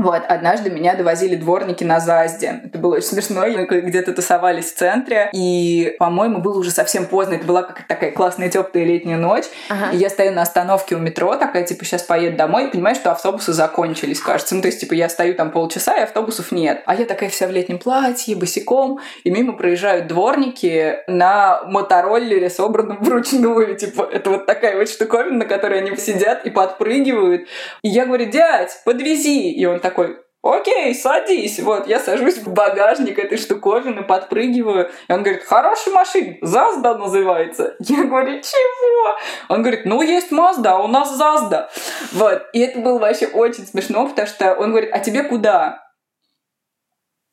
Вот, однажды меня довозили дворники на Зазде. Это было очень смешно. Мы где-то тусовались в центре. И, по-моему, было уже совсем поздно. Это была какая-то такая классная теплая летняя ночь. Ага. И я стою на остановке у метро, такая, типа, сейчас поеду домой, и понимаю, что автобусы закончились, кажется. Ну, то есть, типа, я стою там полчаса, и автобусов нет. А я такая вся в летнем платье, босиком, и мимо проезжают дворники на мотороллере, собранном вручную. Типа, это вот такая вот штуковина, на которой они сидят и подпрыгивают. И я говорю, дядь, подвези. И он так такой, окей, садись. Вот, я сажусь в багажник этой штуковины, подпрыгиваю. И он говорит, хорошая машина, Зазда называется. Я говорю, чего? Он говорит, ну, есть Мазда, а у нас Зазда. Вот, и это было вообще очень смешно, потому что он говорит, а тебе куда?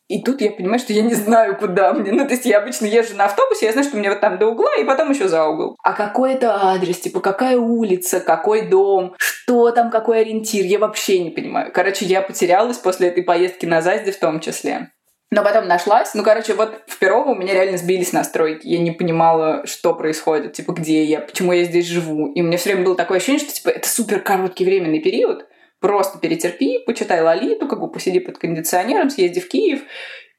И тут я понимаю, что я не знаю, куда мне. Ну, то есть я обычно езжу на автобусе, я знаю, что мне вот там до угла, и потом еще за угол. А какой это адрес, типа, какая улица, какой дом, что там, какой ориентир, я вообще не понимаю. Короче, я потерялась после этой поездки на Зазде в том числе. Но потом нашлась. Ну, короче, вот в Перово у меня реально сбились настройки. Я не понимала, что происходит, типа, где я, почему я здесь живу. И у меня все время было такое ощущение, что, типа, это супер короткий временный период, Просто перетерпи, почитай Лолиту, как бы посиди под кондиционером, съезди в Киев,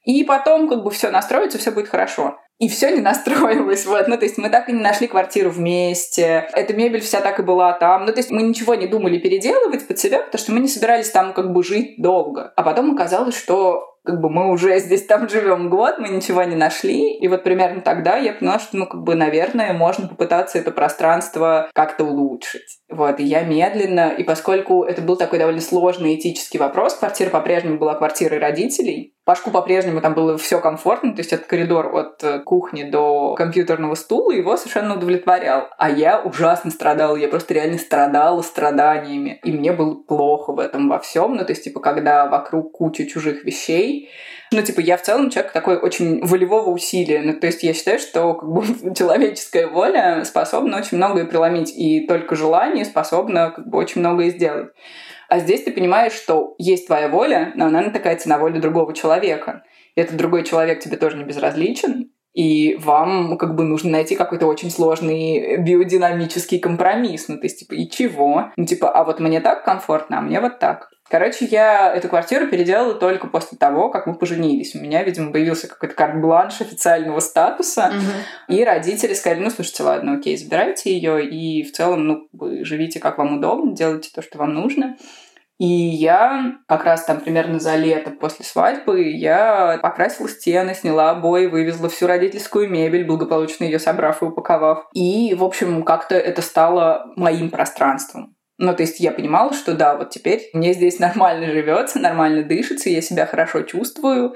и потом как бы все настроится, все будет хорошо. И все не настроилось, вот. Ну, то есть мы так и не нашли квартиру вместе. Эта мебель вся так и была там. Ну, то есть мы ничего не думали переделывать под себя, потому что мы не собирались там как бы жить долго. А потом оказалось, что как бы мы уже здесь там живем год, мы ничего не нашли. И вот примерно тогда я поняла, что, ну, как бы, наверное, можно попытаться это пространство как-то улучшить. Вот, и я медленно, и поскольку это был такой довольно сложный этический вопрос, квартира по-прежнему была квартирой родителей, Пашку по-прежнему там было все комфортно, то есть этот коридор от э, кухни до компьютерного стула его совершенно удовлетворял. А я ужасно страдала, я просто реально страдала страданиями. И мне было плохо в этом во всем. Ну, то есть, типа, когда вокруг куча чужих вещей, ну, типа, я в целом человек такой очень волевого усилия. Ну, то есть я считаю, что как бы, человеческая воля способна очень многое преломить, и только желание способно как бы очень многое сделать. А здесь ты понимаешь, что есть твоя воля, но она натыкается на волю другого человека. И этот другой человек тебе тоже не безразличен, и вам как бы нужно найти какой-то очень сложный биодинамический компромисс. Ну, то есть, типа, и чего? Ну, типа, а вот мне так комфортно, а мне вот так. Короче, я эту квартиру переделала только после того, как мы поженились. У меня, видимо, появился какой-то карт-бланш официального статуса. Угу. И родители сказали, ну, слушайте, ладно, окей, забирайте ее и в целом, ну, вы живите как вам удобно, делайте то, что вам нужно. И я как раз там примерно за лето после свадьбы я покрасила стены, сняла обои, вывезла всю родительскую мебель, благополучно ее собрав и упаковав. И, в общем, как-то это стало моим пространством. Ну, то есть я понимала, что да, вот теперь мне здесь нормально живется, нормально дышится, я себя хорошо чувствую,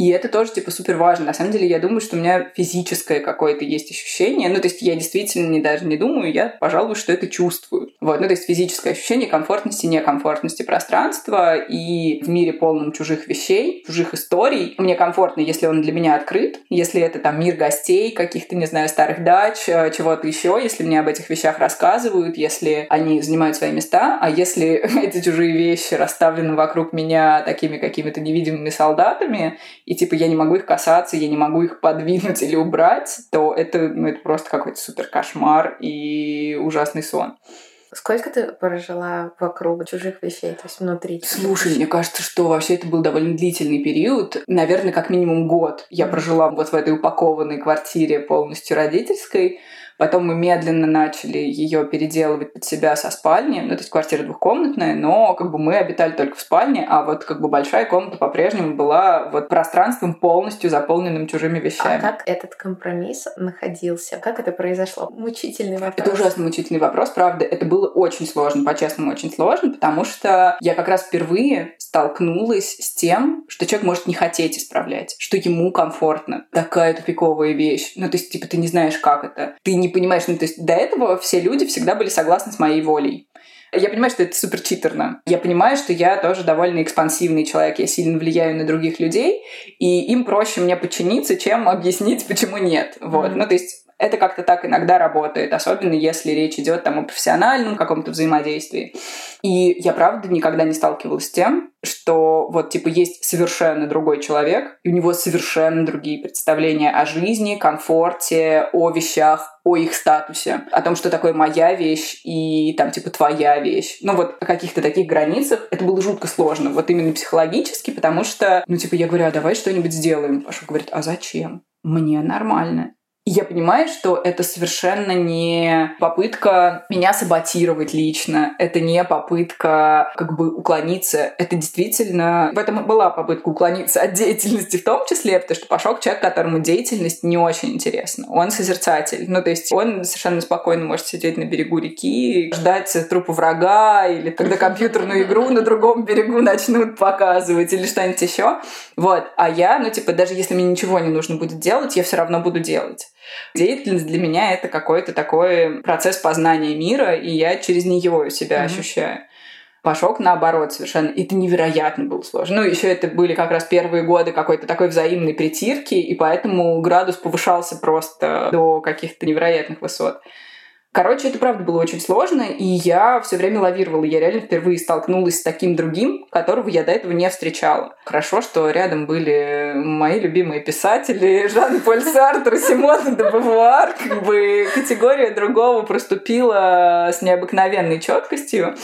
и это тоже, типа, супер важно. На самом деле, я думаю, что у меня физическое какое-то есть ощущение. Ну, то есть я действительно не, даже не думаю, я, пожалуй, что это чувствую. Вот, ну, то есть физическое ощущение комфортности, некомфортности пространства и в мире полном чужих вещей, чужих историй. Мне комфортно, если он для меня открыт, если это там мир гостей, каких-то, не знаю, старых дач, э, чего-то еще, если мне об этих вещах рассказывают, если они занимают свои места, а если эти чужие вещи расставлены вокруг меня такими какими-то невидимыми солдатами, и типа я не могу их касаться, я не могу их подвинуть или убрать, то это, ну, это просто какой-то супер кошмар и ужасный сон. Сколько ты прожила вокруг чужих вещей, то есть внутри? Слушай, мне кажется, что вообще это был довольно длительный период. Наверное, как минимум год я прожила вот в этой упакованной квартире полностью родительской. Потом мы медленно начали ее переделывать под себя со спальни. Ну, то есть квартира двухкомнатная, но как бы мы обитали только в спальне, а вот как бы большая комната по-прежнему была вот пространством полностью заполненным чужими вещами. А как этот компромисс находился? Как это произошло? Мучительный вопрос. Это ужасно мучительный вопрос, правда. Это было очень сложно, по-честному очень сложно, потому что я как раз впервые столкнулась с тем, что человек может не хотеть исправлять, что ему комфортно. Такая тупиковая вещь. Ну, то есть, типа, ты не знаешь, как это. Ты не понимаешь, ну, то есть до этого все люди всегда были согласны с моей волей. Я понимаю, что это супер читерно. Я понимаю, что я тоже довольно экспансивный человек, я сильно влияю на других людей, и им проще мне подчиниться, чем объяснить, почему нет. Вот. Mm-hmm. Ну, то есть Это как-то так иногда работает, особенно если речь идет там о профессиональном каком-то взаимодействии. И я, правда, никогда не сталкивалась с тем, что вот, типа, есть совершенно другой человек, и у него совершенно другие представления о жизни, комфорте, о вещах, о их статусе, о том, что такое моя вещь и там, типа, твоя вещь. Ну, вот о каких-то таких границах это было жутко сложно, вот именно психологически, потому что, ну, типа, я говорю, а давай что-нибудь сделаем. Паша говорит, а зачем? Мне нормально я понимаю, что это совершенно не попытка меня саботировать лично, это не попытка как бы уклониться, это действительно... В этом была попытка уклониться от деятельности в том числе, потому что Пашок человек, которому деятельность не очень интересна. Он созерцатель. Ну, то есть он совершенно спокойно может сидеть на берегу реки, ждать трупа врага, или когда компьютерную игру на другом берегу начнут показывать, или что-нибудь еще. Вот. А я, ну, типа, даже если мне ничего не нужно будет делать, я все равно буду делать. Деятельность для меня это какой-то такой процесс познания мира, и я через нее себя mm-hmm. ощущаю. Пашок, наоборот, совершенно. Это невероятно было сложно. Ну, еще это были как раз первые годы какой-то такой взаимной притирки, и поэтому градус повышался просто до каких-то невероятных высот. Короче, это правда было очень сложно, и я все время лавировала. Я реально впервые столкнулась с таким другим, которого я до этого не встречала. Хорошо, что рядом были мои любимые писатели Жан-Поль Сартр, Симона де Бавуар. Как бы категория другого проступила с необыкновенной четкостью.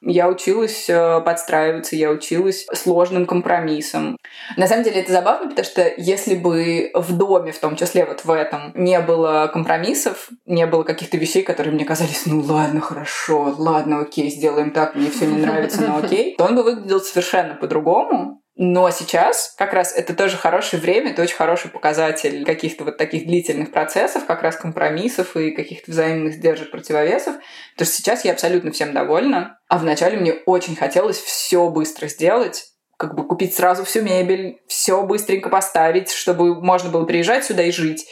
Я училась э, подстраиваться, я училась сложным компромиссом. На самом деле это забавно, потому что если бы в доме, в том числе вот в этом, не было компромиссов, не было каких-то вещей, которые мне казались, ну ладно, хорошо, ладно, окей, сделаем так, мне все не нравится, но окей, то он бы выглядел совершенно по-другому. Но сейчас как раз это тоже хорошее время, это очень хороший показатель каких-то вот таких длительных процессов, как раз компромиссов и каких-то взаимных сдержек, противовесов. Потому что сейчас я абсолютно всем довольна. А вначале мне очень хотелось все быстро сделать, как бы купить сразу всю мебель, все быстренько поставить, чтобы можно было приезжать сюда и жить.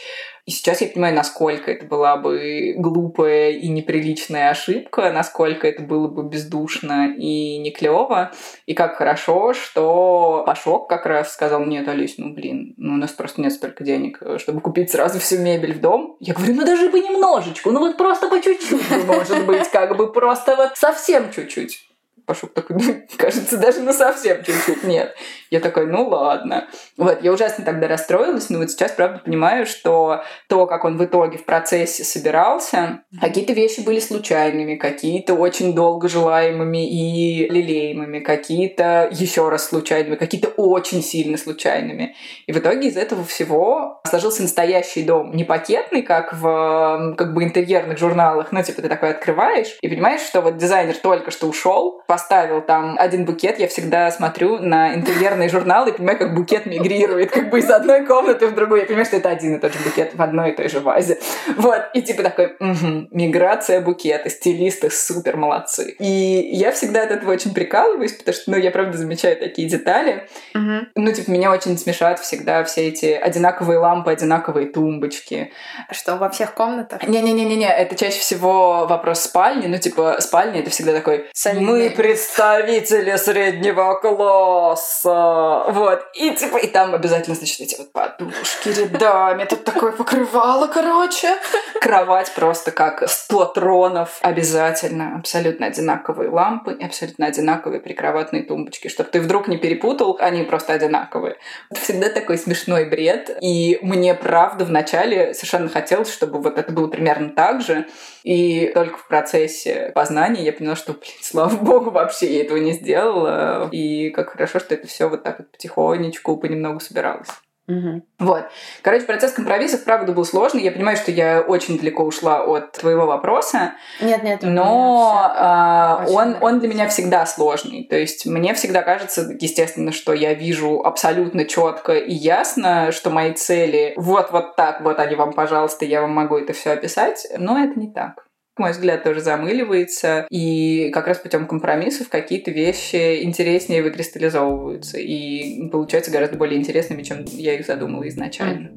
И сейчас я понимаю, насколько это была бы глупая и неприличная ошибка, насколько это было бы бездушно и не клево. И как хорошо, что Пашок как раз сказал, нет, Алис, ну блин, ну у нас просто нет столько денег, чтобы купить сразу всю мебель в дом. Я говорю, ну даже бы немножечко, ну вот просто по чуть-чуть, может быть, как бы просто вот совсем чуть-чуть. Пашук такой, ну, кажется, даже ну совсем чуть-чуть нет. Я такой, ну ладно. Вот, я ужасно тогда расстроилась, но вот сейчас, правда, понимаю, что то, как он в итоге в процессе собирался, какие-то вещи были случайными, какие-то очень долго желаемыми и лелеемыми, какие-то еще раз случайными, какие-то очень сильно случайными. И в итоге из этого всего сложился настоящий дом. Не пакетный, как в как бы интерьерных журналах, ну, типа, ты такой открываешь и понимаешь, что вот дизайнер только что ушел, поставил там один букет, я всегда смотрю на интерьерные журналы и понимаю, как букет мигрирует как бы из одной комнаты в другую. Я понимаю, что это один и тот же букет в одной и той же вазе. Вот. И типа такой, угу, миграция букета, стилисты супер молодцы. И я всегда от этого очень прикалываюсь, потому что, ну, я правда замечаю такие детали. Угу. Ну, типа, меня очень смешат всегда все эти одинаковые лампы, одинаковые тумбочки. Что, во всех комнатах? Не-не-не-не, это чаще всего вопрос спальни. Ну, типа, спальня — это всегда такой... Солидный. Мы представители среднего класса. Вот. И типа, и там обязательно, значит, эти вот подушки рядами. Тут такое покрывало, короче. Кровать просто как 100 тронов. Обязательно абсолютно одинаковые лампы и абсолютно одинаковые прикроватные тумбочки. Чтобы ты вдруг не перепутал, они просто одинаковые. Это всегда такой смешной бред. И мне, правда, вначале совершенно хотелось, чтобы вот это было примерно так же. И только в процессе познания я поняла, что, блин, слава богу, вообще я этого не сделала. И как хорошо, что это все вот так вот потихонечку, понемногу собиралось. Угу. Вот. Короче, процесс компромиссов, правда, был сложный. Я понимаю, что я очень далеко ушла от твоего вопроса. Нет, нет. Но а, он, он для меня всегда сложный. То есть мне всегда кажется, естественно, что я вижу абсолютно четко и ясно, что мои цели вот вот так, вот они вам, пожалуйста, я вам могу это все описать. Но это не так мой взгляд, тоже замыливается, и как раз путем компромиссов какие-то вещи интереснее выкристаллизовываются и получаются гораздо более интересными, чем я их задумала изначально.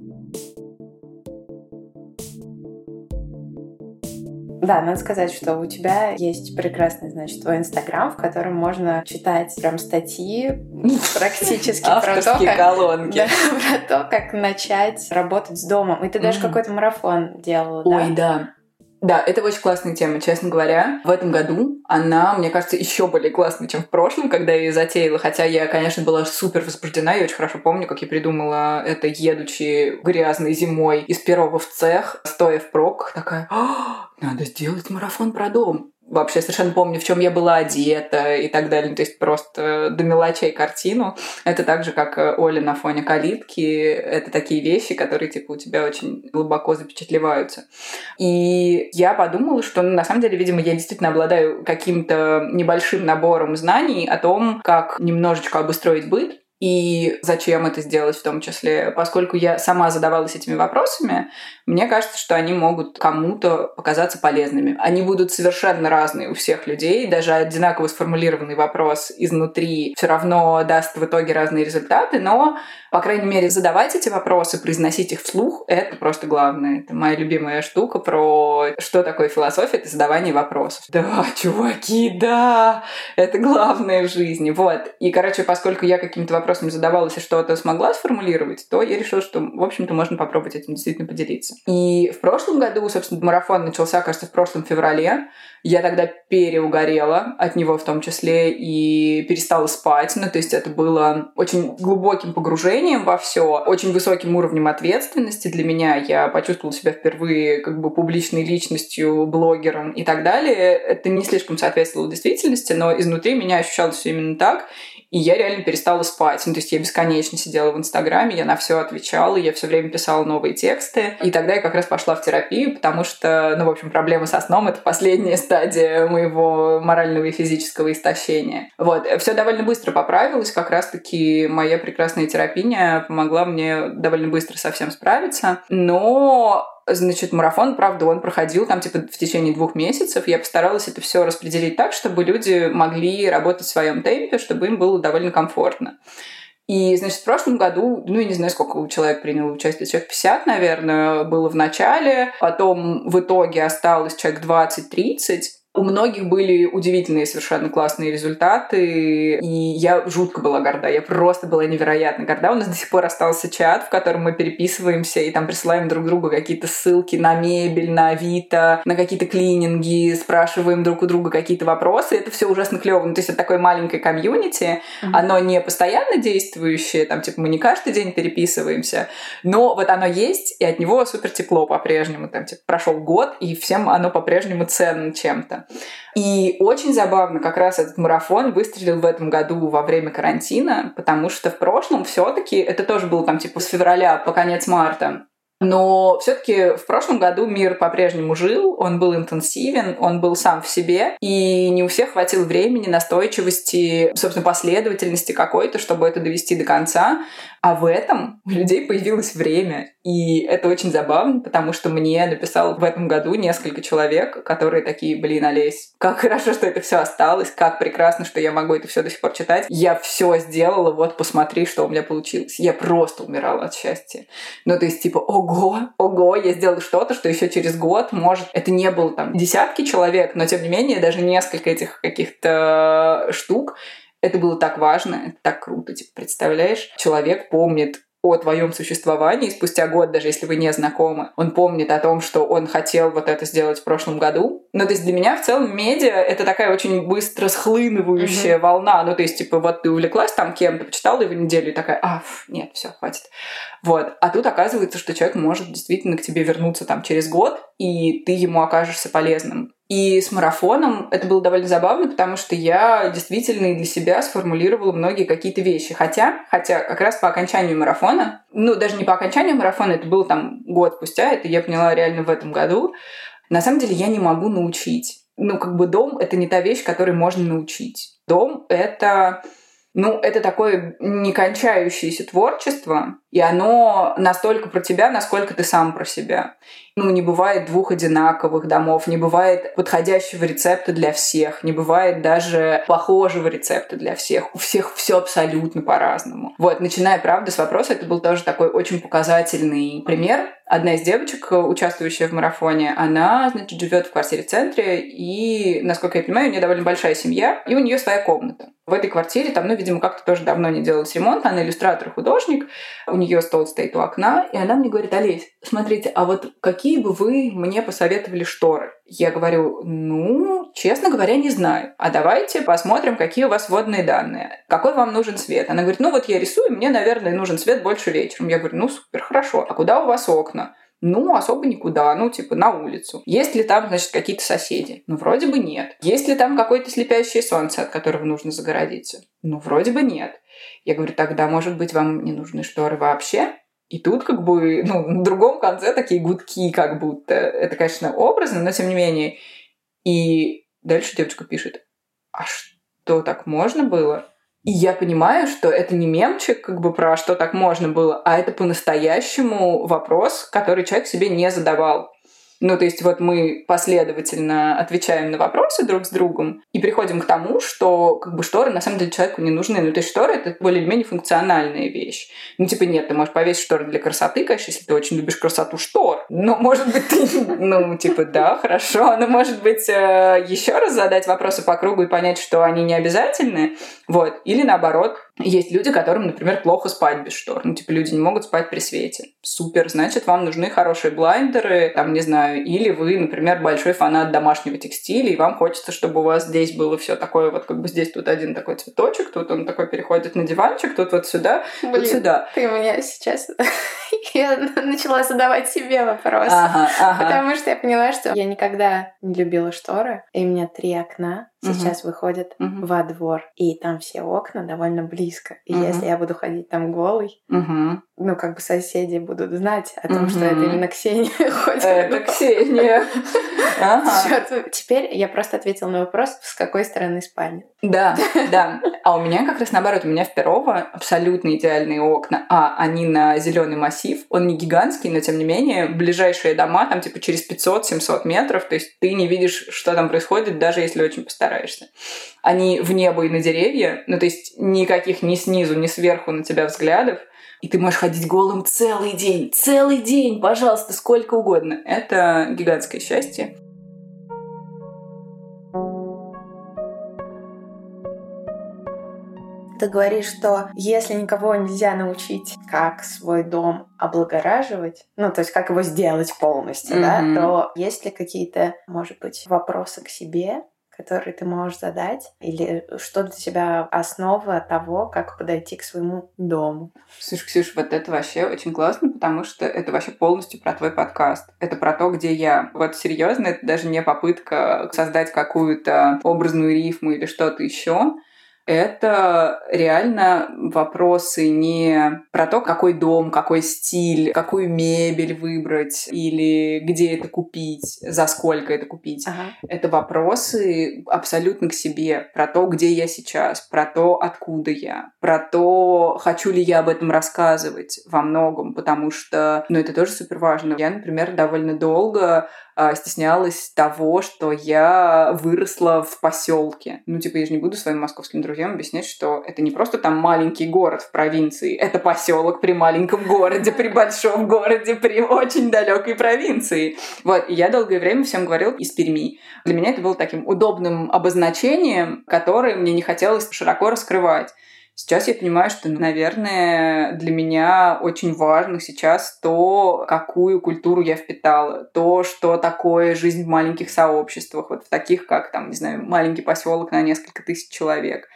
Да, надо сказать, что у тебя есть прекрасный, значит, твой Инстаграм, в котором можно читать прям статьи практически про то, как... колонки. Да, про то, как начать работать с домом. И ты даже какой-то марафон делала, да? Ой, да. Да, это очень классная тема, честно говоря. В этом году она, мне кажется, еще более классная, чем в прошлом, когда я ее затеяла. Хотя я, конечно, была супер возбуждена. Я очень хорошо помню, как я придумала это, едучи грязной зимой из первого в цех, стоя в прок, такая, «А, надо сделать марафон про дом вообще совершенно помню, в чем я была одета и так далее. То есть просто до мелочей картину. Это так же, как э, Оля на фоне калитки. Это такие вещи, которые типа у тебя очень глубоко запечатлеваются. И я подумала, что ну, на самом деле, видимо, я действительно обладаю каким-то небольшим набором знаний о том, как немножечко обустроить быт, и зачем это сделать в том числе. Поскольку я сама задавалась этими вопросами, мне кажется, что они могут кому-то показаться полезными. Они будут совершенно разные у всех людей. Даже одинаково сформулированный вопрос изнутри все равно даст в итоге разные результаты, но, по крайней мере, задавать эти вопросы, произносить их вслух — это просто главное. Это моя любимая штука про что такое философия — это задавание вопросов. Да, чуваки, да! Это главное в жизни. Вот. И, короче, поскольку я каким-то вопросом задавалась и что-то смогла сформулировать, то я решила, что, в общем-то, можно попробовать этим действительно поделиться. И в прошлом году, собственно, марафон начался, кажется, в прошлом феврале. Я тогда переугорела от него в том числе и перестала спать. Ну, то есть это было очень глубоким погружением во все, очень высоким уровнем ответственности для меня. Я почувствовала себя впервые как бы публичной личностью, блогером и так далее. Это не слишком соответствовало действительности, но изнутри меня ощущалось все именно так. И я реально перестала спать. Ну, то есть я бесконечно сидела в Инстаграме, я на все отвечала, я все время писала новые тексты. И тогда я как раз пошла в терапию, потому что, ну, в общем, проблема со сном — это последняя стадия моего морального и физического истощения. Вот. Все довольно быстро поправилось. Как раз-таки моя прекрасная терапия помогла мне довольно быстро со всем справиться. Но Значит, марафон, правда, он проходил там типа в течение двух месяцев. Я постаралась это все распределить так, чтобы люди могли работать в своем темпе, чтобы им было довольно комфортно. И, значит, в прошлом году, ну, я не знаю, сколько человек приняло участие, человек 50, наверное, было в начале, потом в итоге осталось человек 20-30, у многих были удивительные совершенно классные результаты, и я жутко была горда. Я просто была невероятно горда. У нас до сих пор остался чат, в котором мы переписываемся и там присылаем друг другу какие-то ссылки на мебель, на Авито, на какие-то клининги, спрашиваем друг у друга какие-то вопросы. Это все ужасно клево. Ну, то есть это такое маленькое комьюнити. Mm-hmm. Оно не постоянно действующее, там, типа, мы не каждый день переписываемся, но вот оно есть, и от него супер тепло по-прежнему. Там, типа, прошел год, и всем оно по-прежнему ценно чем-то. И очень забавно, как раз этот марафон выстрелил в этом году во время карантина, потому что в прошлом все-таки это тоже было там типа с февраля по конец марта. Но все-таки в прошлом году мир по-прежнему жил, он был интенсивен, он был сам в себе, и не у всех хватило времени, настойчивости, собственно, последовательности какой-то, чтобы это довести до конца. А в этом у людей появилось время. И это очень забавно, потому что мне написал в этом году несколько человек, которые такие, блин, Олесь, как хорошо, что это все осталось, как прекрасно, что я могу это все до сих пор читать. Я все сделала, вот посмотри, что у меня получилось. Я просто умирала от счастья. Ну, то есть, типа, ого, ого, я сделала что-то, что еще через год, может, это не было там десятки человек, но тем не менее, даже несколько этих каких-то штук это было так важно, это так круто. Типа, представляешь, человек помнит о твоем существовании спустя год, даже если вы не знакомы. Он помнит о том, что он хотел вот это сделать в прошлом году. Ну, то есть для меня в целом медиа — это такая очень быстро схлынывающая mm-hmm. волна. Ну, то есть, типа, вот ты увлеклась там кем-то, почитала его неделю и такая, а, нет, все, хватит. Вот. А тут оказывается, что человек может действительно к тебе вернуться там через год, и ты ему окажешься полезным. И с марафоном это было довольно забавно, потому что я действительно для себя сформулировала многие какие-то вещи. Хотя, хотя как раз по окончанию марафона, ну, даже не по окончанию марафона, это было там год спустя, это я поняла реально в этом году, на самом деле я не могу научить. Ну, как бы дом — это не та вещь, которой можно научить. Дом — это ну, это такое некончающееся творчество, и оно настолько про тебя, насколько ты сам про себя. Ну, не бывает двух одинаковых домов, не бывает подходящего рецепта для всех, не бывает даже похожего рецепта для всех. У всех все абсолютно по-разному. Вот, начиная, правда, с вопроса, это был тоже такой очень показательный пример. Одна из девочек, участвующая в марафоне, она, значит, живет в квартире в центре, и, насколько я понимаю, у нее довольно большая семья, и у нее своя комната. В этой квартире там, ну, видимо, как-то тоже давно не делалось ремонт, она иллюстратор, художник, у нее стол стоит у окна, и она мне говорит, Олесь, смотрите, а вот какие бы вы мне посоветовали шторы? Я говорю, ну, честно говоря, не знаю. А давайте посмотрим, какие у вас водные данные. Какой вам нужен цвет? Она говорит, ну вот я рисую, мне, наверное, нужен цвет больше вечером. Я говорю, ну супер, хорошо. А куда у вас окна? Ну, особо никуда, ну, типа, на улицу. Есть ли там, значит, какие-то соседи? Ну, вроде бы нет. Есть ли там какое-то слепящее солнце, от которого нужно загородиться? Ну, вроде бы нет. Я говорю, тогда, может быть, вам не нужны шторы вообще? И тут как бы, ну, на другом конце такие гудки как будто. Это, конечно, образно, но тем не менее. И дальше девочка пишет, а что, так можно было? И я понимаю, что это не мемчик, как бы про что так можно было, а это по-настоящему вопрос, который человек себе не задавал. Ну, то есть вот мы последовательно отвечаем на вопросы друг с другом и приходим к тому, что как бы шторы на самом деле человеку не нужны. Ну, то есть шторы — это более или менее функциональная вещь. Ну, типа, нет, ты можешь повесить шторы для красоты, конечно, если ты очень любишь красоту штор. Но, может быть, ты, ну, типа, да, хорошо. Но, может быть, э, еще раз задать вопросы по кругу и понять, что они не обязательны. Вот. Или наоборот, есть люди, которым, например, плохо спать без штор. Ну, типа, люди не могут спать при свете. Супер, значит, вам нужны хорошие блайндеры, там, не знаю, или вы, например, большой фанат домашнего текстиля, и вам хочется, чтобы у вас здесь было все такое, вот как бы здесь тут один такой цветочек, тут он такой переходит на диванчик, тут вот сюда, Блин, тут сюда. Ты меня сейчас... я начала задавать себе вопрос. Ага, ага. Потому что я поняла, что я никогда не любила шторы, и у меня три окна сейчас Мгм. выходят Мгм. во двор, и там все окна довольно близко. И Мгм. если я буду ходить там голый, Мгм. ну, как бы соседи будут знать о том, что Мгм. это именно Ксения ходит. Это Ксения. Чёрт, теперь я просто ответила на вопрос, с какой стороны спальня. Да, да. А у меня как раз наоборот, у меня в Перово абсолютно идеальные окна. А, они на зеленый массив. Он не гигантский, но тем не менее, ближайшие дома там типа через 500-700 метров. То есть ты не видишь, что там происходит, даже если очень постараешься. Они в небо и на деревья. Ну, то есть никаких ни снизу, ни сверху на тебя взглядов. И ты можешь ходить голым целый день. Целый день, пожалуйста, сколько угодно. Это гигантское счастье. Ты говоришь, что если никого нельзя научить, как свой дом облагораживать, ну, то есть как его сделать полностью, да, Мгм. то есть ли какие-то, может быть, вопросы к себе, которые ты можешь задать? Или что для тебя основа того, как подойти к своему дому? Слушай, Ксюша, вот это вообще очень классно, потому что это вообще полностью про твой подкаст. Это про то, где я. Вот серьезно, это даже не попытка создать какую-то образную рифму или что-то еще. Это реально вопросы не про то, какой дом, какой стиль, какую мебель выбрать или где это купить, за сколько это купить. Ага. Это вопросы абсолютно к себе, про то, где я сейчас, про то, откуда я, про то, хочу ли я об этом рассказывать во многом, потому что, ну, это тоже супер важно. Я, например, довольно долго а, стеснялась того, что я выросла в поселке. Ну, типа, я же не буду своим московским друзьям объяснять, что это не просто там маленький город в провинции, это поселок при маленьком городе, при большом городе, при очень далекой провинции. Вот, и я долгое время всем говорила из Перми. Для меня это было таким удобным обозначением, которое мне не хотелось широко раскрывать. Сейчас я понимаю, что, наверное, для меня очень важно сейчас то, какую культуру я впитала, то, что такое жизнь в маленьких сообществах, вот в таких, как, там, не знаю, маленький поселок на несколько тысяч человек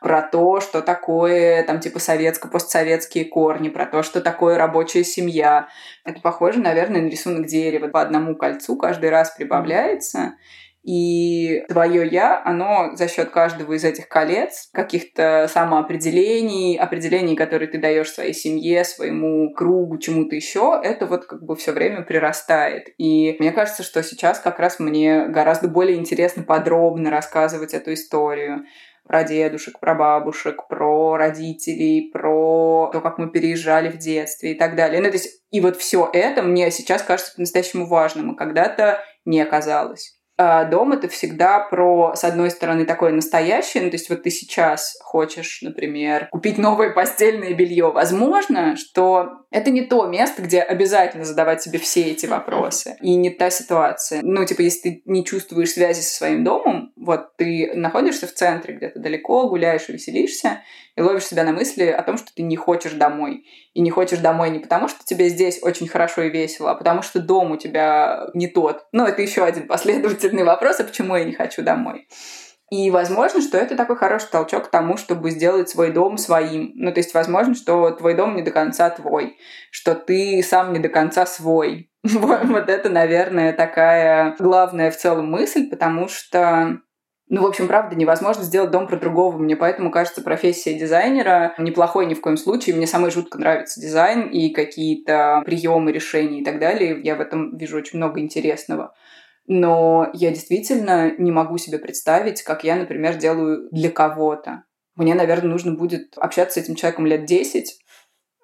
про то, что такое там типа советско-постсоветские корни, про то, что такое рабочая семья. Это похоже, наверное, на рисунок дерева. По одному кольцу каждый раз прибавляется. И твое я, оно за счет каждого из этих колец, каких-то самоопределений, определений, которые ты даешь своей семье, своему кругу, чему-то еще, это вот как бы все время прирастает. И мне кажется, что сейчас как раз мне гораздо более интересно подробно рассказывать эту историю про дедушек, про бабушек, про родителей, про то, как мы переезжали в детстве и так далее. Ну, то есть, и вот все это мне сейчас кажется по-настоящему важным, и когда-то не оказалось. А дом это всегда про, с одной стороны, такое настоящее, ну, то есть вот ты сейчас хочешь, например, купить новое постельное белье. Возможно, что это не то место, где обязательно задавать себе все эти вопросы. И не та ситуация. Ну, типа, если ты не чувствуешь связи со своим домом, вот ты находишься в центре где-то далеко, гуляешь и веселишься, и ловишь себя на мысли о том, что ты не хочешь домой. И не хочешь домой не потому, что тебе здесь очень хорошо и весело, а потому что дом у тебя не тот. Ну, это еще один последовательный вопрос, а почему я не хочу домой. И возможно, что это такой хороший толчок к тому, чтобы сделать свой дом своим. Ну, то есть, возможно, что твой дом не до конца твой, что ты сам не до конца свой. Вот это, наверное, такая главная в целом мысль, потому что ну, в общем, правда, невозможно сделать дом про другого. Мне поэтому кажется, профессия дизайнера неплохой ни в коем случае. Мне самой жутко нравится дизайн и какие-то приемы решений и так далее. Я в этом вижу очень много интересного. Но я действительно не могу себе представить, как я, например, делаю для кого-то. Мне, наверное, нужно будет общаться с этим человеком лет 10,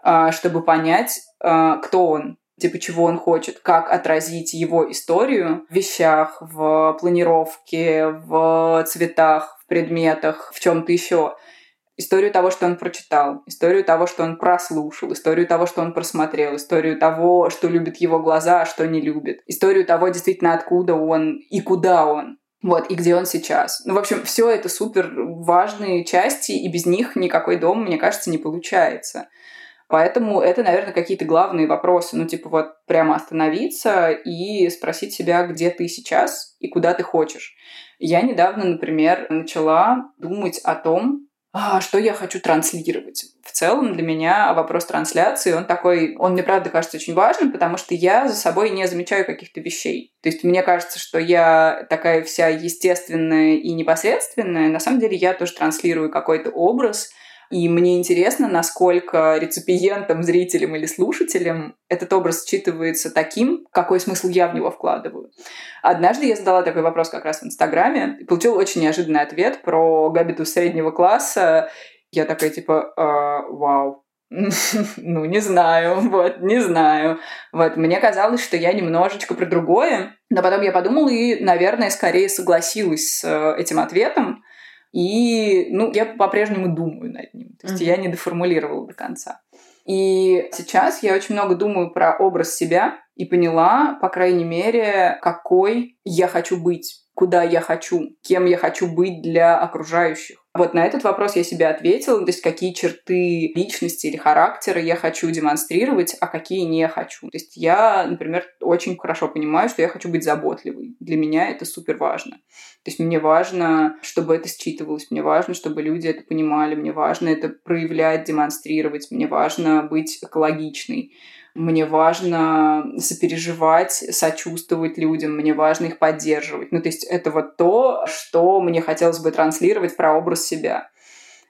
а, чтобы понять, а, кто он, типа чего он хочет, как отразить его историю в вещах, в планировке, в цветах, в предметах, в чем-то еще. Историю того, что он прочитал, историю того, что он прослушал, историю того, что он просмотрел, историю того, что любит его глаза, а что не любит, историю того, действительно, откуда он и куда он. Вот, и где он сейчас. Ну, в общем, все это супер важные части, и без них никакой дом, мне кажется, не получается. Поэтому это, наверное, какие-то главные вопросы. Ну, типа, вот прямо остановиться и спросить себя, где ты сейчас и куда ты хочешь. Я недавно, например, начала думать о том, а, что я хочу транслировать. В целом для меня вопрос трансляции, он такой, он мне правда кажется очень важным, потому что я за собой не замечаю каких-то вещей. То есть мне кажется, что я такая вся естественная и непосредственная. На самом деле я тоже транслирую какой-то образ, и мне интересно, насколько реципиентам, зрителям или слушателям этот образ считывается таким, какой смысл я в него вкладываю. Однажды я задала такой вопрос как раз в Инстаграме и получила очень неожиданный ответ про габитус среднего класса. Я такая типа, э, вау, ну, не знаю, вот, не знаю. Вот, мне казалось, что я немножечко про другое, но потом я подумала и, наверное, скорее согласилась с э, этим ответом, и, ну, я по-прежнему думаю над ним. То есть mm-hmm. я не доформулировала до конца. И сейчас я очень много думаю про образ себя и поняла, по крайней мере, какой я хочу быть куда я хочу, кем я хочу быть для окружающих. Вот на этот вопрос я себе ответила, то есть какие черты личности или характера я хочу демонстрировать, а какие не хочу. То есть я, например, очень хорошо понимаю, что я хочу быть заботливой. Для меня это супер важно. То есть мне важно, чтобы это считывалось, мне важно, чтобы люди это понимали, мне важно это проявлять, демонстрировать, мне важно быть экологичной мне важно сопереживать, сочувствовать людям, мне важно их поддерживать. Ну, то есть это вот то, что мне хотелось бы транслировать про образ себя.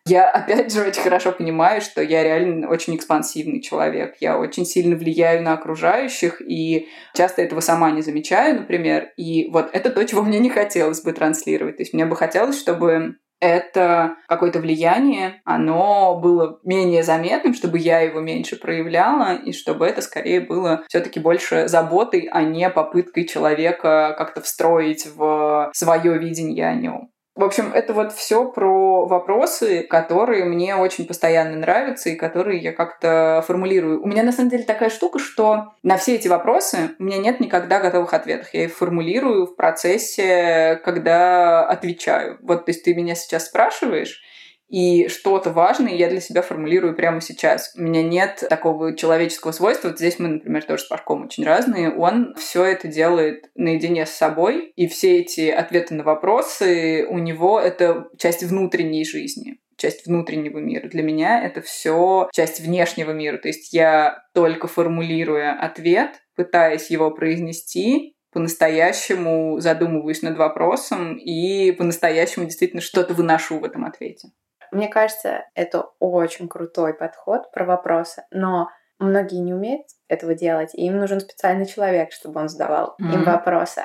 Я, опять же, очень хорошо понимаю, что я реально очень экспансивный человек. Я очень сильно влияю на окружающих, и часто этого сама не замечаю, например. И вот это то, чего мне не хотелось бы транслировать. То есть мне бы хотелось, чтобы это какое-то влияние, оно было менее заметным, чтобы я его меньше проявляла, и чтобы это скорее было все-таки больше заботой, а не попыткой человека как-то встроить в свое видение о нем. В общем, это вот все про вопросы, которые мне очень постоянно нравятся и которые я как-то формулирую. У меня на самом деле такая штука, что на все эти вопросы у меня нет никогда готовых ответов. Я их формулирую в процессе, когда отвечаю. Вот, то есть ты меня сейчас спрашиваешь, и что-то важное я для себя формулирую прямо сейчас. У меня нет такого человеческого свойства. Вот здесь мы, например, тоже с Пашком очень разные. Он все это делает наедине с собой, и все эти ответы на вопросы у него это часть внутренней жизни часть внутреннего мира. Для меня это все часть внешнего мира. То есть я только формулируя ответ, пытаясь его произнести, по-настоящему задумываюсь над вопросом и по-настоящему действительно что-то выношу в этом ответе. Мне кажется, это очень крутой подход про вопросы, но многие не умеют этого делать, и им нужен специальный человек, чтобы он задавал mm-hmm. им вопросы.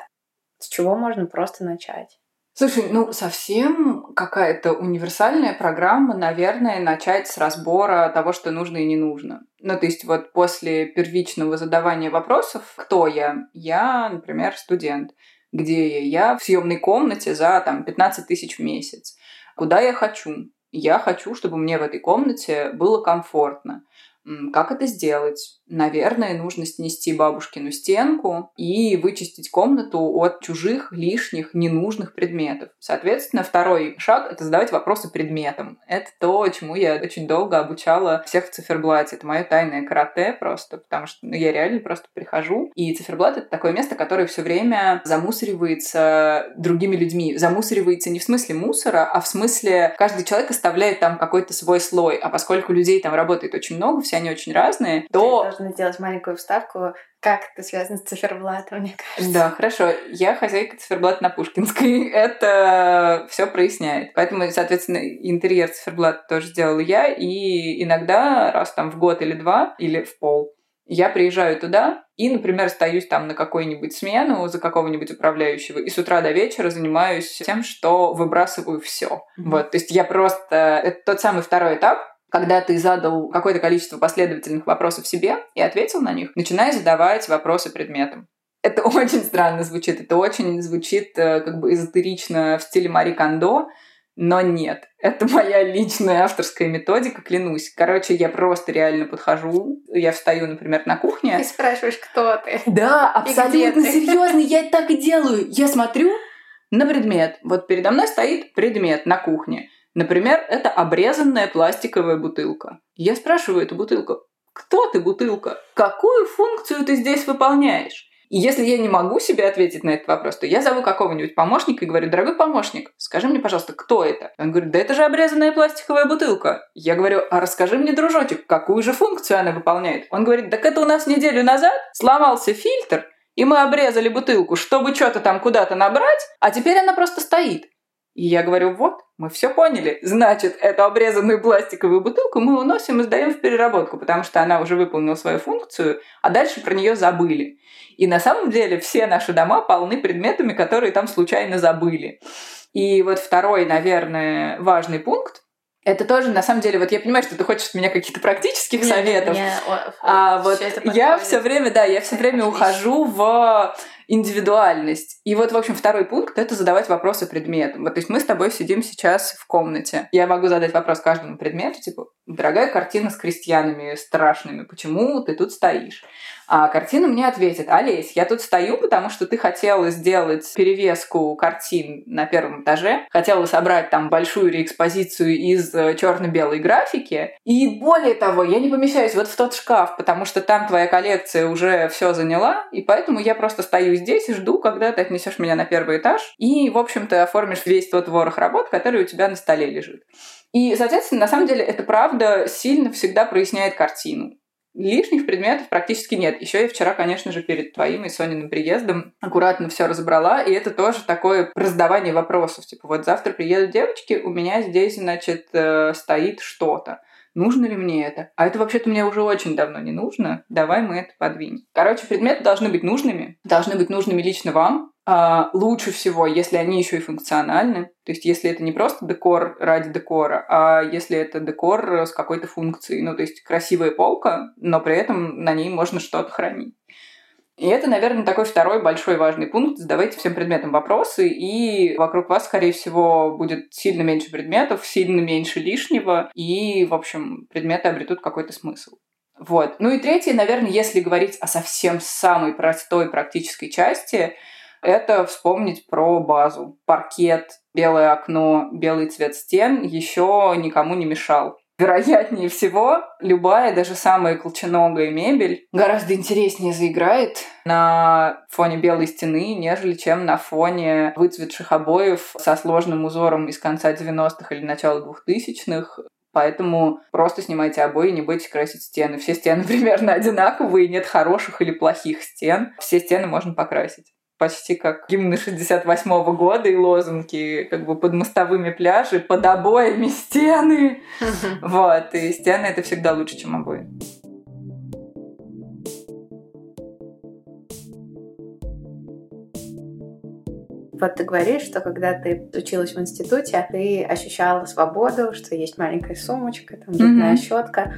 С чего можно просто начать? Слушай, ну совсем какая-то универсальная программа, наверное, начать с разбора того, что нужно и не нужно. Ну, то есть вот после первичного задавания вопросов, кто я? Я, например, студент. Где я? Я в съемной комнате за там, 15 тысяч в месяц. Куда я хочу? Я хочу, чтобы мне в этой комнате было комфортно. Как это сделать? Наверное, нужно снести бабушкину стенку и вычистить комнату от чужих, лишних, ненужных предметов. Соответственно, второй шаг — это задавать вопросы предметам. Это то, чему я очень долго обучала всех в циферблате. Это мое тайное карате просто, потому что ну, я реально просто прихожу. И циферблат — это такое место, которое все время замусоривается другими людьми. Замусоривается не в смысле мусора, а в смысле каждый человек оставляет там какой-то свой слой. А поскольку людей там работает очень много, все они очень разные, то нужно сделать маленькую вставку, как это связано с циферблатом, мне кажется. Да, хорошо. Я хозяйка циферблата на Пушкинской. Это все проясняет. Поэтому, соответственно, интерьер циферблата тоже сделала я. И иногда раз там в год или два, или в пол, я приезжаю туда и, например, остаюсь там на какую-нибудь смену за какого-нибудь управляющего, и с утра до вечера занимаюсь тем, что выбрасываю все. Mm-hmm. Вот, то есть я просто... Это тот самый второй этап, когда ты задал какое-то количество последовательных вопросов себе и ответил на них, начинай задавать вопросы предметам. Это очень странно звучит, это очень звучит э, как бы эзотерично в стиле Мари Кондо, но нет, это моя личная авторская методика, клянусь. Короче, я просто реально подхожу, я встаю, например, на кухне. И спрашиваешь, кто ты. Да, абсолютно серьезно, я так и делаю. Я смотрю на предмет. Вот передо мной стоит предмет на кухне. Например, это обрезанная пластиковая бутылка. Я спрашиваю эту бутылку, кто ты, бутылка? Какую функцию ты здесь выполняешь? И если я не могу себе ответить на этот вопрос, то я зову какого-нибудь помощника и говорю, дорогой помощник, скажи мне, пожалуйста, кто это? Он говорит, да это же обрезанная пластиковая бутылка. Я говорю, а расскажи мне, дружочек, какую же функцию она выполняет? Он говорит, так это у нас неделю назад сломался фильтр, и мы обрезали бутылку, чтобы что-то там куда-то набрать, а теперь она просто стоит. И я говорю, вот, мы все поняли. Значит, эту обрезанную пластиковую бутылку мы уносим и сдаем в переработку, потому что она уже выполнила свою функцию, а дальше про нее забыли. И на самом деле все наши дома полны предметами, которые там случайно забыли. И вот второй, наверное, важный пункт, это тоже, на самом деле, вот я понимаю, что ты хочешь от меня каких-то практических Нет, советов. Мне, а вот я все время, да, я все время ухожу в индивидуальность. И вот, в общем, второй пункт — это задавать вопросы предметам. Вот, то есть мы с тобой сидим сейчас в комнате. Я могу задать вопрос каждому предмету, типа, дорогая картина с крестьянами страшными, почему ты тут стоишь? А картина мне ответит, Олесь, я тут стою, потому что ты хотела сделать перевеску картин на первом этаже, хотела собрать там большую реэкспозицию из э, черно-белой графики, и более того, я не помещаюсь вот в тот шкаф, потому что там твоя коллекция уже все заняла, и поэтому я просто стою здесь и жду, когда ты отнесешь меня на первый этаж, и, в общем-то, оформишь весь тот ворох работ, который у тебя на столе лежит. И, соответственно, на самом деле, это правда сильно всегда проясняет картину. Лишних предметов практически нет. Еще я вчера, конечно же, перед твоим и Сониным приездом аккуратно все разобрала, и это тоже такое раздавание вопросов. Типа, вот завтра приедут девочки, у меня здесь, значит, э, стоит что-то. Нужно ли мне это? А это вообще-то мне уже очень давно не нужно. Давай мы это подвинем. Короче, предметы должны быть нужными. Должны быть нужными лично вам. А, лучше всего, если они еще и функциональны. То есть, если это не просто декор ради декора, а если это декор с какой-то функцией. Ну, то есть, красивая полка, но при этом на ней можно что-то хранить. И это, наверное, такой второй большой важный пункт. Задавайте всем предметам вопросы, и вокруг вас, скорее всего, будет сильно меньше предметов, сильно меньше лишнего, и, в общем, предметы обретут какой-то смысл. Вот. Ну и третье, наверное, если говорить о совсем самой простой практической части, это вспомнить про базу. Паркет, белое окно, белый цвет стен еще никому не мешал. Вероятнее всего, любая, даже самая колченогая мебель гораздо интереснее заиграет на фоне белой стены, нежели чем на фоне выцветших обоев со сложным узором из конца 90-х или начала 2000-х. Поэтому просто снимайте обои, не бойтесь красить стены. Все стены примерно одинаковые, нет хороших или плохих стен. Все стены можно покрасить почти как гимны 68-го года и лозунги как бы под мостовыми пляжи, под обоями стены. Вот, и стены это всегда лучше, чем обои. Вот ты говоришь, что когда ты училась в институте, ты ощущала свободу, что есть маленькая сумочка, там зубная mm-hmm. щетка.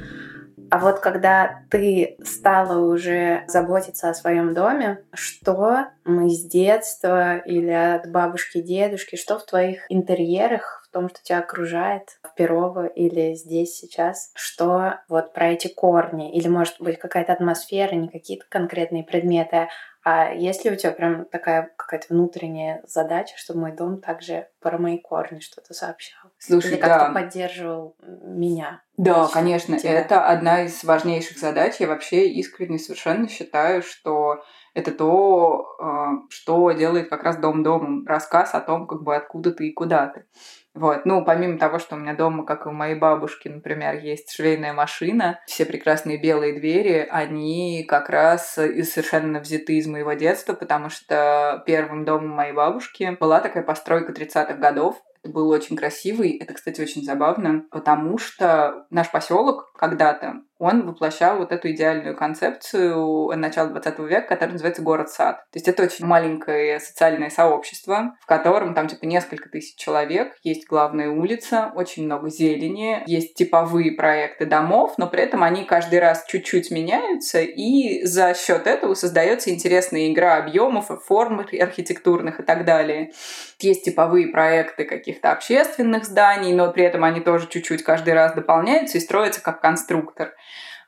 А вот когда ты стала уже заботиться о своем доме, что мы с детства или от бабушки, дедушки, что в твоих интерьерах, в том, что тебя окружает в Перово или здесь сейчас, что вот про эти корни, или может быть какая-то атмосфера, не какие-то конкретные предметы, а есть ли у тебя прям такая какая-то внутренняя задача, чтобы мой дом также про мои корни что-то сообщал? Слушай, Или как-то поддерживал меня? Да, конечно, тебя? это одна из важнейших задач. Я вообще искренне совершенно считаю, что это то, а, что делает как раз дом домом. Рассказ о том, как бы откуда ты и куда ты. Вот. Ну, помимо того, что у меня дома, как и у моей бабушки, например, есть швейная машина, все прекрасные белые двери, они как раз совершенно взяты из моего детства, потому что первым домом моей бабушки была такая постройка 30-х годов, был очень красивый. Это, кстати, очень забавно, потому что наш поселок когда-то он воплощал вот эту идеальную концепцию начала 20 века, которая называется город-сад. То есть это очень маленькое социальное сообщество, в котором там типа несколько тысяч человек, есть главная улица, очень много зелени, есть типовые проекты домов, но при этом они каждый раз чуть-чуть меняются, и за счет этого создается интересная игра объемов, форм архитектурных и так далее. Есть типовые проекты каких-то общественных зданий, но при этом они тоже чуть-чуть каждый раз дополняются и строятся как конструктор.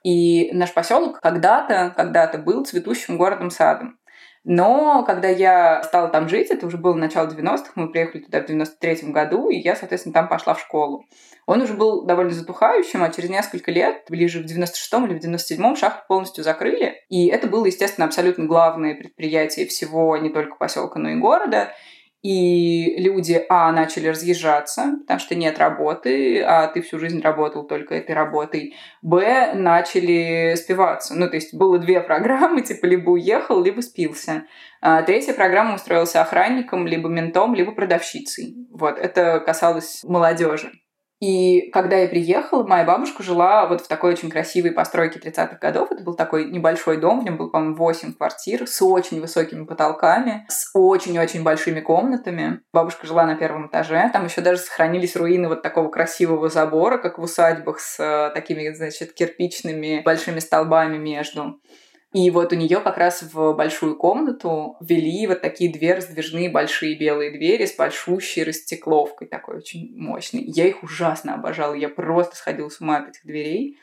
И наш поселок когда-то, когда-то был цветущим городом-садом. Но когда я стала там жить, это уже было начало 90-х, мы приехали туда в 93-м году, и я, соответственно, там пошла в школу. Он уже был довольно затухающим, а через несколько лет, ближе в 96-м или в 97-м, шахту полностью закрыли. И это было, естественно, абсолютно главное предприятие всего не только поселка, но и города и люди, а, начали разъезжаться, потому что нет работы, а ты всю жизнь работал только этой работой, б, начали спиваться. Ну, то есть было две программы, типа либо уехал, либо спился. А третья программа устроился охранником, либо ментом, либо продавщицей. Вот, это касалось молодежи. И когда я приехала, моя бабушка жила вот в такой очень красивой постройке 30-х годов. Это был такой небольшой дом, в нем было, по-моему, 8 квартир с очень высокими потолками, с очень-очень большими комнатами. Бабушка жила на первом этаже. Там еще даже сохранились руины вот такого красивого забора, как в усадьбах с э, такими, значит, кирпичными большими столбами между. И вот у нее как раз в большую комнату ввели вот такие две раздвижные большие белые двери с большущей растекловкой, такой очень мощной. Я их ужасно обожала, я просто сходила с ума от этих дверей.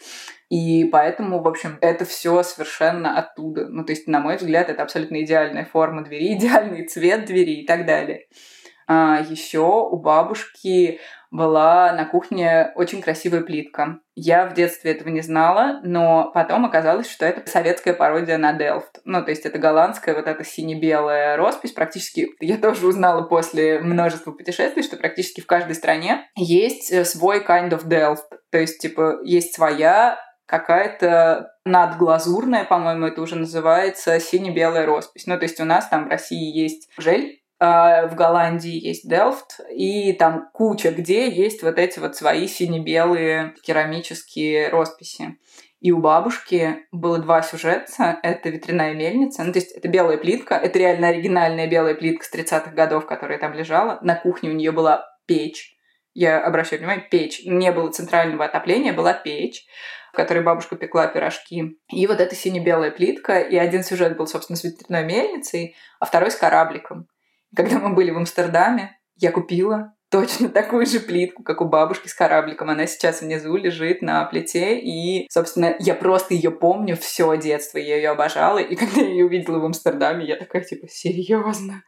И поэтому, в общем, это все совершенно оттуда. Ну, то есть, на мой взгляд, это абсолютно идеальная форма двери, идеальный цвет двери и так далее. А еще у бабушки была на кухне очень красивая плитка. Я в детстве этого не знала, но потом оказалось, что это советская пародия на Делфт. Ну, то есть это голландская вот эта сине-белая роспись. Практически, я тоже узнала после множества путешествий, что практически в каждой стране есть э, свой kind of Delft. То есть, типа, есть своя какая-то надглазурная, по-моему, это уже называется сине-белая роспись. Ну, то есть у нас там в России есть жель, в Голландии есть Делфт, и там куча где есть вот эти вот свои сине-белые керамические росписи. И у бабушки было два сюжета. Это ветряная мельница. Ну, то есть это белая плитка. Это реально оригинальная белая плитка с 30-х годов, которая там лежала. На кухне у нее была печь. Я обращаю внимание, печь. Не было центрального отопления, была печь в которой бабушка пекла пирожки. И вот эта сине-белая плитка. И один сюжет был, собственно, с ветряной мельницей, а второй с корабликом. Когда мы были в Амстердаме, я купила точно такую же плитку, как у бабушки с корабликом. Она сейчас внизу лежит на плите, и, собственно, я просто ее помню все детство, я ее обожала, и когда я ее увидела в Амстердаме, я такая, типа, серьезно?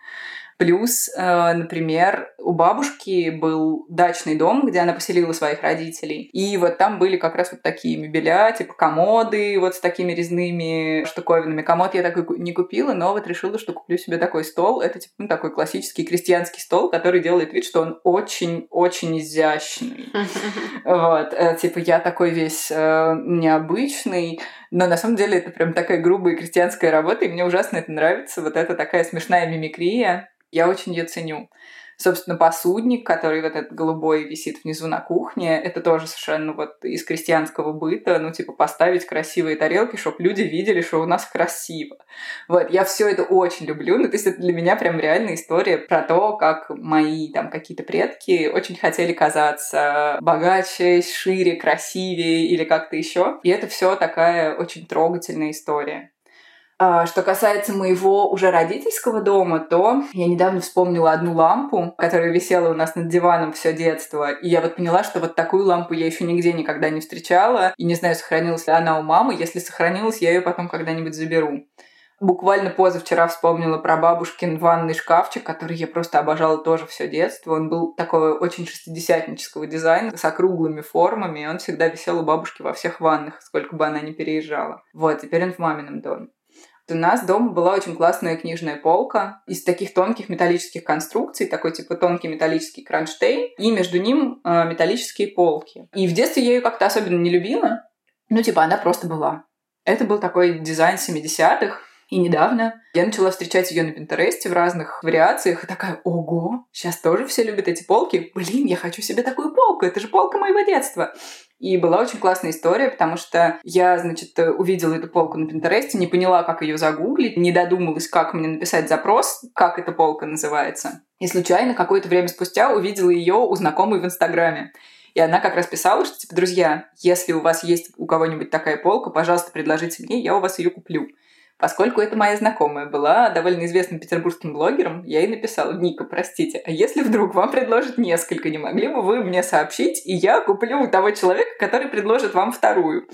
Плюс, э, например, у бабушки был дачный дом, где она поселила своих родителей. И вот там были как раз вот такие мебеля, типа комоды вот с такими резными штуковинами. Комод я такой не купила, но вот решила, что куплю себе такой стол. Это типа ну, такой классический крестьянский стол, который делает вид, что он очень-очень изящный. Вот, э, типа я такой весь э, необычный, но на самом деле это прям такая грубая крестьянская работа, и мне ужасно это нравится. Вот это такая смешная мимикрия. Я очень ее ценю. Собственно, посудник, который вот этот голубой висит внизу на кухне, это тоже совершенно вот из крестьянского быта, ну, типа, поставить красивые тарелки, чтобы люди видели, что у нас красиво. Вот, я все это очень люблю, ну, то есть это для меня прям реальная история про то, как мои там какие-то предки очень хотели казаться богаче, шире, красивее или как-то еще. И это все такая очень трогательная история. А, что касается моего уже родительского дома, то я недавно вспомнила одну лампу, которая висела у нас над диваном все детство. И я вот поняла, что вот такую лампу я еще нигде никогда не встречала. И не знаю, сохранилась ли она у мамы. Если сохранилась, я ее потом когда-нибудь заберу. Буквально позавчера вспомнила про бабушкин ванный шкафчик, который я просто обожала тоже все детство. Он был такого очень шестидесятнического дизайна с округлыми формами, и он всегда висел у бабушки во всех ваннах, сколько бы она ни переезжала. Вот, теперь он в мамином доме. У нас дома была очень классная книжная полка из таких тонких металлических конструкций, такой типа тонкий металлический кронштейн, и между ним э, металлические полки. И в детстве я ее как-то особенно не любила, ну типа она просто была. Это был такой дизайн 70-х, и недавно я начала встречать ее на Пинтересте в разных вариациях, и такая, ого, сейчас тоже все любят эти полки. Блин, я хочу себе такую полку, это же полка моего детства. И была очень классная история, потому что я, значит, увидела эту полку на Пинтересте, не поняла, как ее загуглить, не додумалась, как мне написать запрос, как эта полка называется. И случайно какое-то время спустя увидела ее у знакомой в Инстаграме. И она как раз писала, что, типа, друзья, если у вас есть у кого-нибудь такая полка, пожалуйста, предложите мне, я у вас ее куплю. Поскольку это моя знакомая была довольно известным петербургским блогером, я ей написала, Ника, простите, а если вдруг вам предложат несколько, не могли бы вы мне сообщить, и я куплю у того человека, который предложит вам вторую?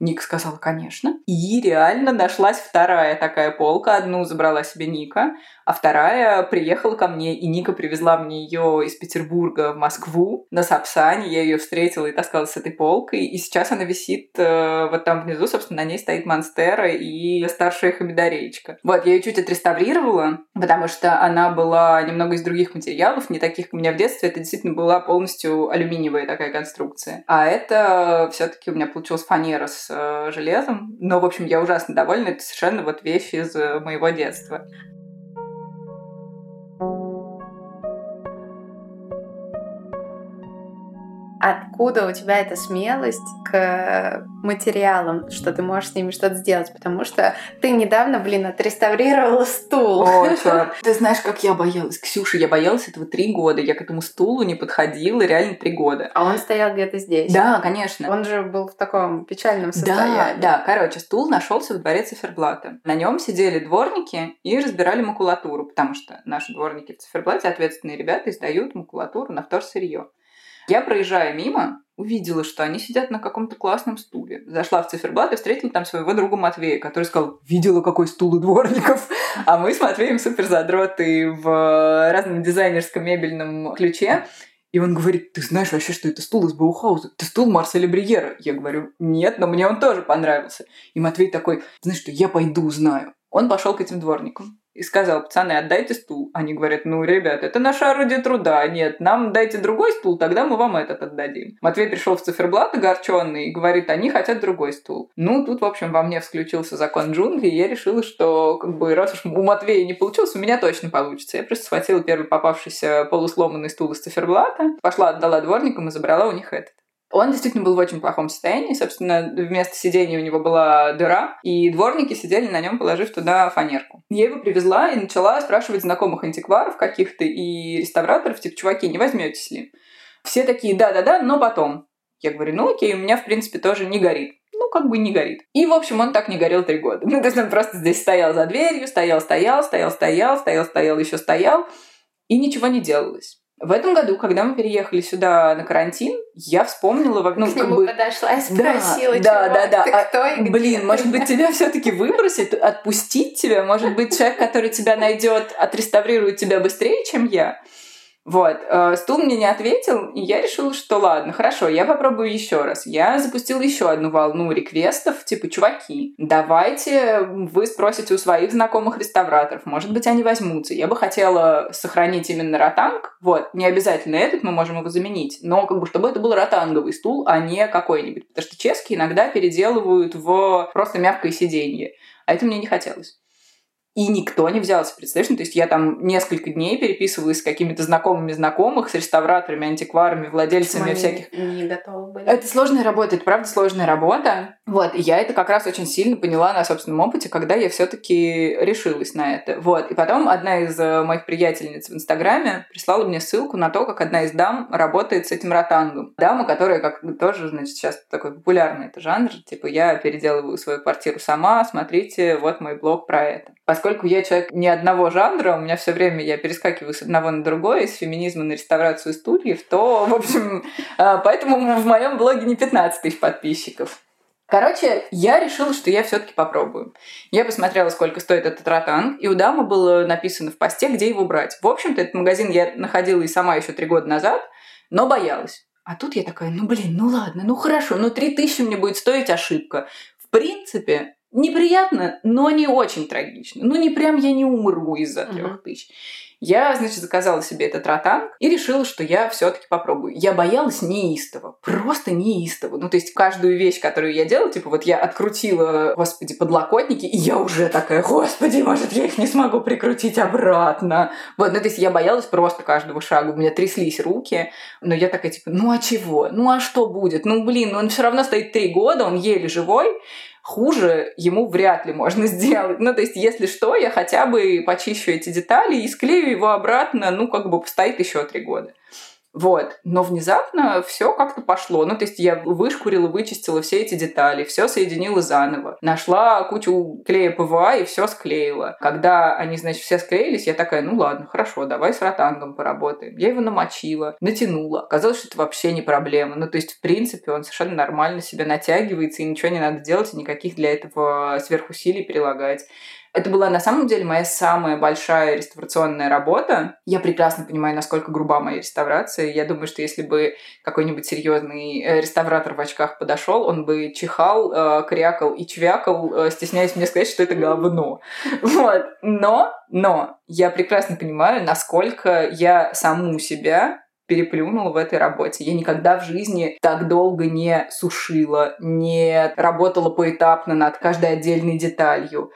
Ник сказал, конечно. И реально нашлась вторая такая полка. Одну забрала себе Ника, а вторая приехала ко мне, и Ника привезла мне ее из Петербурга в Москву на Сапсане. Я ее встретила и таскала с этой полкой. И сейчас она висит э, вот там внизу, собственно, на ней стоит Монстера и старшая Хамидареечка. Вот, я ее чуть отреставрировала, потому что она была немного из других материалов, не таких, как у меня в детстве. Это действительно была полностью алюминиевая такая конструкция. А это все таки у меня получилась фанера с э, железом. Но, в общем, я ужасно довольна. Это совершенно вот вещь из э, моего детства. Откуда у тебя эта смелость к материалам, что ты можешь с ними что-то сделать, потому что ты недавно, блин, отреставрировала стул. О, черт. Ты знаешь, как я боялась. Ксюша, я боялась этого три года. Я к этому стулу не подходила реально три года. А он стоял где-то здесь? Да, конечно. Он же был в таком печальном состоянии. Да, да. Короче, стул нашелся в дворе Циферблата. На нем сидели дворники и разбирали макулатуру, потому что наши дворники в Циферблате, ответственные ребята, издают макулатуру на вторсырье. Я, проезжая мимо, увидела, что они сидят на каком-то классном стуле. Зашла в циферблат и встретила там своего друга Матвея, который сказал, видела, какой стул у дворников. А мы с Матвеем супер задроты в разном дизайнерском мебельном ключе. И он говорит, ты знаешь вообще, что это стул из Баухауза? Это стул Марселя Бриера. Я говорю, нет, но мне он тоже понравился. И Матвей такой, знаешь что, я пойду узнаю. Он пошел к этим дворникам и сказал, пацаны, отдайте стул. Они говорят, ну, ребят, это наше орудие труда. Нет, нам дайте другой стул, тогда мы вам этот отдадим. Матвей пришел в циферблат огорченный и говорит, они хотят другой стул. Ну, тут, в общем, во мне включился закон джунглей, и я решила, что, как бы, раз уж у Матвея не получилось, у меня точно получится. Я просто схватила первый попавшийся полусломанный стул из циферблата, пошла, отдала дворникам и забрала у них этот. Он действительно был в очень плохом состоянии. Собственно, вместо сидения у него была дыра, и дворники сидели на нем, положив туда фанерку. Я его привезла и начала спрашивать знакомых антикваров каких-то и реставраторов, типа, чуваки, не возьметесь ли? Все такие, да-да-да, но потом. Я говорю, ну окей, у меня, в принципе, тоже не горит ну, как бы не горит. И, в общем, он так не горел три года. Ну, то есть он просто здесь стоял за дверью, стоял, стоял, стоял, стоял, стоял, стоял, еще стоял, и ничего не делалось. В этом году, когда мы переехали сюда на карантин, я вспомнила, ну, К как бы... подошла и спросила, да, да, да, ты да. кто и где Блин, ты? может быть, тебя все таки выбросить, отпустить тебя? Может быть, человек, который тебя найдет, отреставрирует тебя быстрее, чем я? Вот, э, стул мне не ответил, и я решила, что ладно, хорошо, я попробую еще раз. Я запустила еще одну волну реквестов, типа, чуваки, давайте вы спросите у своих знакомых реставраторов, может быть, они возьмутся. Я бы хотела сохранить именно ротанг, вот, не обязательно этот, мы можем его заменить, но как бы, чтобы это был ротанговый стул, а не какой-нибудь, потому что чешские иногда переделывают в просто мягкое сиденье, а это мне не хотелось. И никто не взялся, представляешь? Ну, то есть я там несколько дней переписывалась с какими-то знакомыми знакомых, с реставраторами, антикварами, владельцами Почему всяких. Они не готовы были. Это сложная работа, это правда сложная работа. Вот, и я это как раз очень сильно поняла на собственном опыте, когда я все-таки решилась на это. Вот, и потом одна из э, моих приятельниц в Инстаграме прислала мне ссылку на то, как одна из дам работает с этим ротангом. Дама, которая как бы тоже, значит, сейчас такой популярный это жанр, типа я переделываю свою квартиру сама, смотрите, вот мой блог про это. Поскольку я человек не одного жанра, у меня все время я перескакиваю с одного на другое, с феминизма на реставрацию стульев, то, в общем, э, поэтому в моем блоге не 15 тысяч подписчиков. Короче, я решила, что я все-таки попробую. Я посмотрела, сколько стоит этот ротанг, и у дамы было написано в посте, где его брать. В общем-то, этот магазин я находила и сама еще три года назад, но боялась. А тут я такая, ну блин, ну ладно, ну хорошо, ну три тысячи мне будет стоить ошибка. В принципе, неприятно, но не очень трагично. Ну не прям я не умру из-за трех тысяч. Я, значит, заказала себе этот ротанг и решила, что я все-таки попробую. Я боялась неистово, просто неистово. Ну, то есть каждую вещь, которую я делала, типа вот я открутила, господи, подлокотники, и я уже такая, господи, может, я их не смогу прикрутить обратно. Вот, ну, то есть я боялась просто каждого шага. У меня тряслись руки, но я такая, типа, ну, а чего? Ну, а что будет? Ну, блин, он все равно стоит три года, он еле живой хуже ему вряд ли можно сделать. Ну, то есть, если что, я хотя бы почищу эти детали и склею его обратно, ну, как бы постоит еще три года. Вот. Но внезапно все как-то пошло. Ну, то есть я вышкурила, вычистила все эти детали, все соединила заново. Нашла кучу клея ПВА и все склеила. Когда они, значит, все склеились, я такая, ну ладно, хорошо, давай с ротангом поработаем. Я его намочила, натянула. Оказалось, что это вообще не проблема. Ну, то есть, в принципе, он совершенно нормально себя натягивается, и ничего не надо делать, и никаких для этого сверхусилий прилагать. Это была на самом деле моя самая большая реставрационная работа. Я прекрасно понимаю, насколько груба моя реставрация. Я думаю, что если бы какой-нибудь серьезный э, реставратор в очках подошел, он бы чихал, э, крякал и чвякал, э, стесняясь мне сказать, что это говно. Вот. Но, но я прекрасно понимаю, насколько я саму себя переплюнула в этой работе. Я никогда в жизни так долго не сушила, не работала поэтапно над каждой отдельной деталью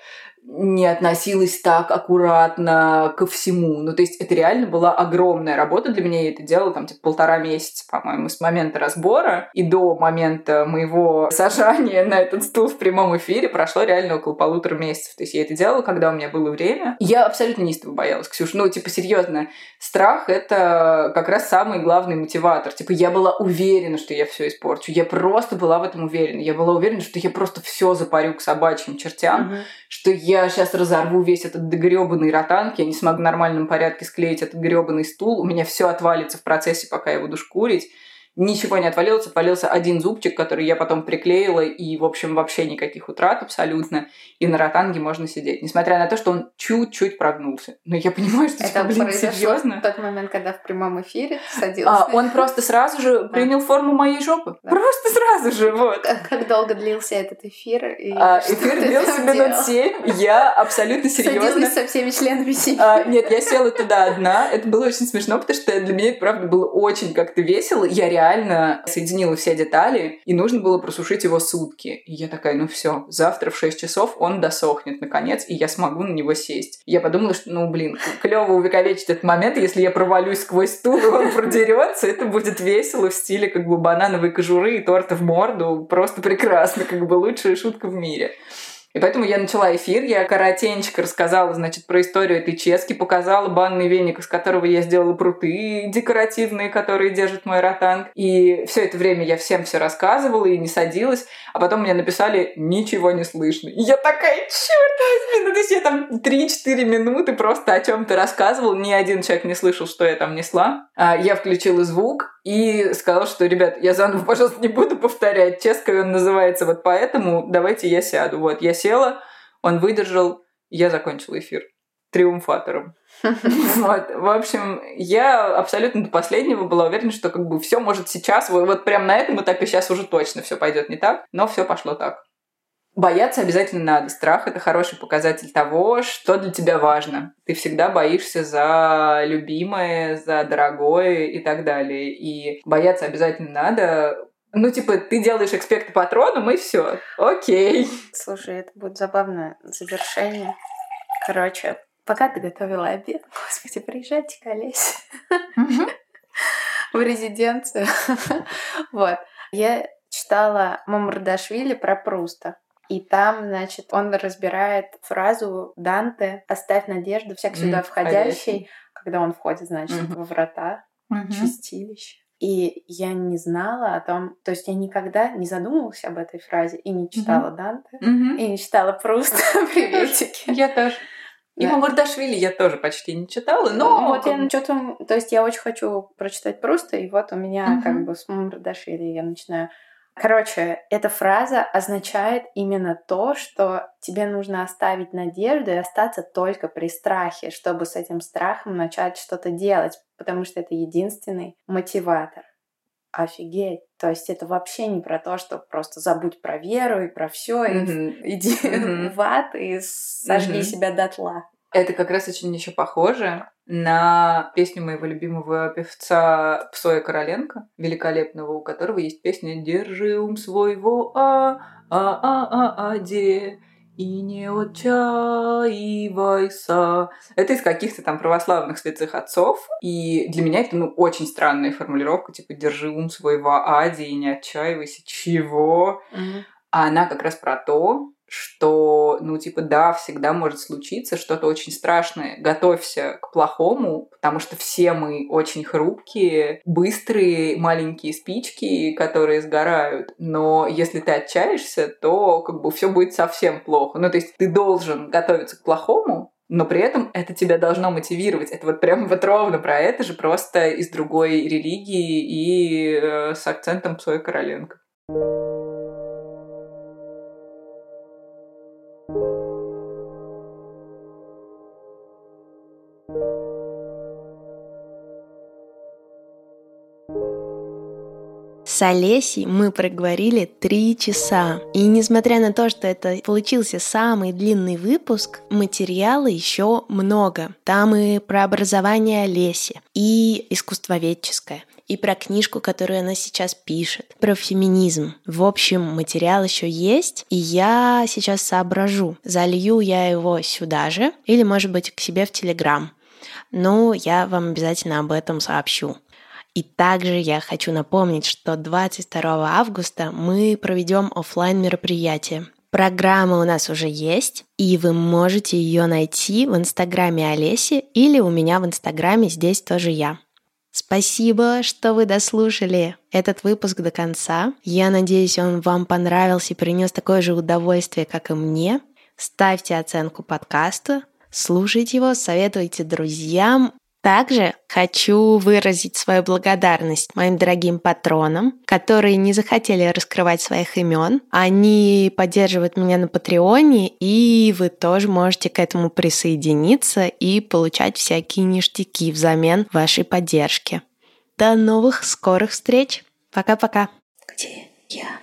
не относилась так аккуратно ко всему. Ну, то есть это реально была огромная работа для меня. Я это делала там типа полтора месяца, по-моему, с момента разбора и до момента моего сажания на этот стул в прямом эфире прошло реально около полутора месяцев. То есть я это делала, когда у меня было время. Я абсолютно неистово боялась, Ксюша. Ну, типа, серьезно, страх — это как раз самый главный мотиватор. Типа, я была уверена, что я все испорчу. Я просто была в этом уверена. Я была уверена, что я просто все запарю к собачьим чертям, mm-hmm. Что я сейчас разорву весь этот гребаный ротанг, я не смогу в нормальном порядке склеить этот гребаный стул, у меня все отвалится в процессе, пока я буду шкурить ничего не отвалилось, отвалился один зубчик, который я потом приклеила, и, в общем, вообще никаких утрат абсолютно. И на ротанге можно сидеть, несмотря на то, что он чуть-чуть прогнулся. Но я понимаю, что это, блин, серьезно. тот момент, когда в прямом эфире садился. А, он просто сразу же принял форму моей жопы. Да. Просто сразу же, вот. Как, как долго длился этот эфир? И а, эфир длился минут семь. Я абсолютно серьезно. Садилась со всеми членами семьи. А, нет, я села туда одна. Это было очень смешно, потому что для меня это, правда, было очень как-то весело. Я реально реально соединила все детали, и нужно было просушить его сутки. И я такая, ну все, завтра в 6 часов он досохнет наконец, и я смогу на него сесть. И я подумала, что, ну блин, клево увековечить этот момент, если я провалюсь сквозь стул, и он продерется, это будет весело в стиле как бы банановой кожуры и торта в морду. Просто прекрасно, как бы лучшая шутка в мире. И поэтому я начала эфир, я коротенько рассказала, значит, про историю этой чески, показала банный веник, из которого я сделала пруты декоративные, которые держат мой ротанг. И все это время я всем все рассказывала и не садилась, а потом мне написали «ничего не слышно». И я такая, черт возьми, ну то есть я там 3-4 минуты просто о чем то рассказывала, ни один человек не слышал, что я там несла. А я включила звук, и сказала, что, ребят, я заново, пожалуйста, не буду повторять. Честно, он называется вот поэтому, давайте я сяду. Вот, я села, он выдержал, я закончила эфир триумфатором. Вот. В общем, я абсолютно до последнего была уверена, что как бы все может сейчас, вот, вот прям на этом этапе сейчас уже точно все пойдет не так, но все пошло так. Бояться обязательно надо. Страх — это хороший показатель того, что для тебя важно. Ты всегда боишься за любимое, за дорогое и так далее. И бояться обязательно надо. Ну, типа, ты делаешь экспекты патроном, и все. Окей. Слушай, это будет забавное завершение Короче, пока ты готовила обед, господи, приезжайте к Олесе в резиденцию. Вот. Я читала Мамардашвили про Пруста. И там, значит, он разбирает фразу Данте «Оставь надежду всяк сюда входящий», когда он входит, значит, во врата чистилища. И я не знала о том, то есть я никогда не задумывалась об этой фразе и не читала Данте, и не читала Пруста «Приветики». Я тоже. И да. Мамардашвили я тоже почти не читала, но... Вот я что-то... То есть я очень хочу прочитать Пруста, и вот у меня как бы с Мамардашвили я начинаю Короче, эта фраза означает именно то, что тебе нужно оставить надежду и остаться только при страхе, чтобы с этим страхом начать что-то делать, потому что это единственный мотиватор. Офигеть. То есть это вообще не про то, что просто забудь про веру и про все, mm-hmm. и иди mm-hmm. в ад и сожги mm-hmm. себя дотла. Это как раз очень еще похоже на песню моего любимого певца Псоя Короленко, великолепного, у которого есть песня «Держи ум своего а, а, а, а, а, де, и не отчаивайся». Это из каких-то там православных святых отцов, и для меня это, ну, очень странная формулировка, типа «Держи ум своего ади и не отчаивайся». Чего? Mm-hmm. А она как раз про то, что, ну, типа, да, всегда может случиться что-то очень страшное. Готовься к плохому, потому что все мы очень хрупкие, быстрые, маленькие спички, которые сгорают. Но если ты отчаешься, то как бы все будет совсем плохо. Ну, то есть ты должен готовиться к плохому, но при этом это тебя должно мотивировать. Это вот прям вот ровно про это же, просто из другой религии и э, с акцентом Псой Короленко. С Олесей мы проговорили три часа. И несмотря на то, что это получился самый длинный выпуск, материала еще много. Там и про образование Олеси, и искусствоведческое, и про книжку, которую она сейчас пишет, про феминизм. В общем, материал еще есть, и я сейчас соображу, залью я его сюда же или, может быть, к себе в Телеграм. Ну, я вам обязательно об этом сообщу. И также я хочу напомнить, что 22 августа мы проведем офлайн мероприятие. Программа у нас уже есть, и вы можете ее найти в инстаграме Олеси или у меня в инстаграме здесь тоже я. Спасибо, что вы дослушали этот выпуск до конца. Я надеюсь, он вам понравился и принес такое же удовольствие, как и мне. Ставьте оценку подкасту, слушайте его, советуйте друзьям также хочу выразить свою благодарность моим дорогим патронам, которые не захотели раскрывать своих имен. Они поддерживают меня на Патреоне, и вы тоже можете к этому присоединиться и получать всякие ништяки взамен вашей поддержки. До новых скорых встреч. Пока-пока. Где я?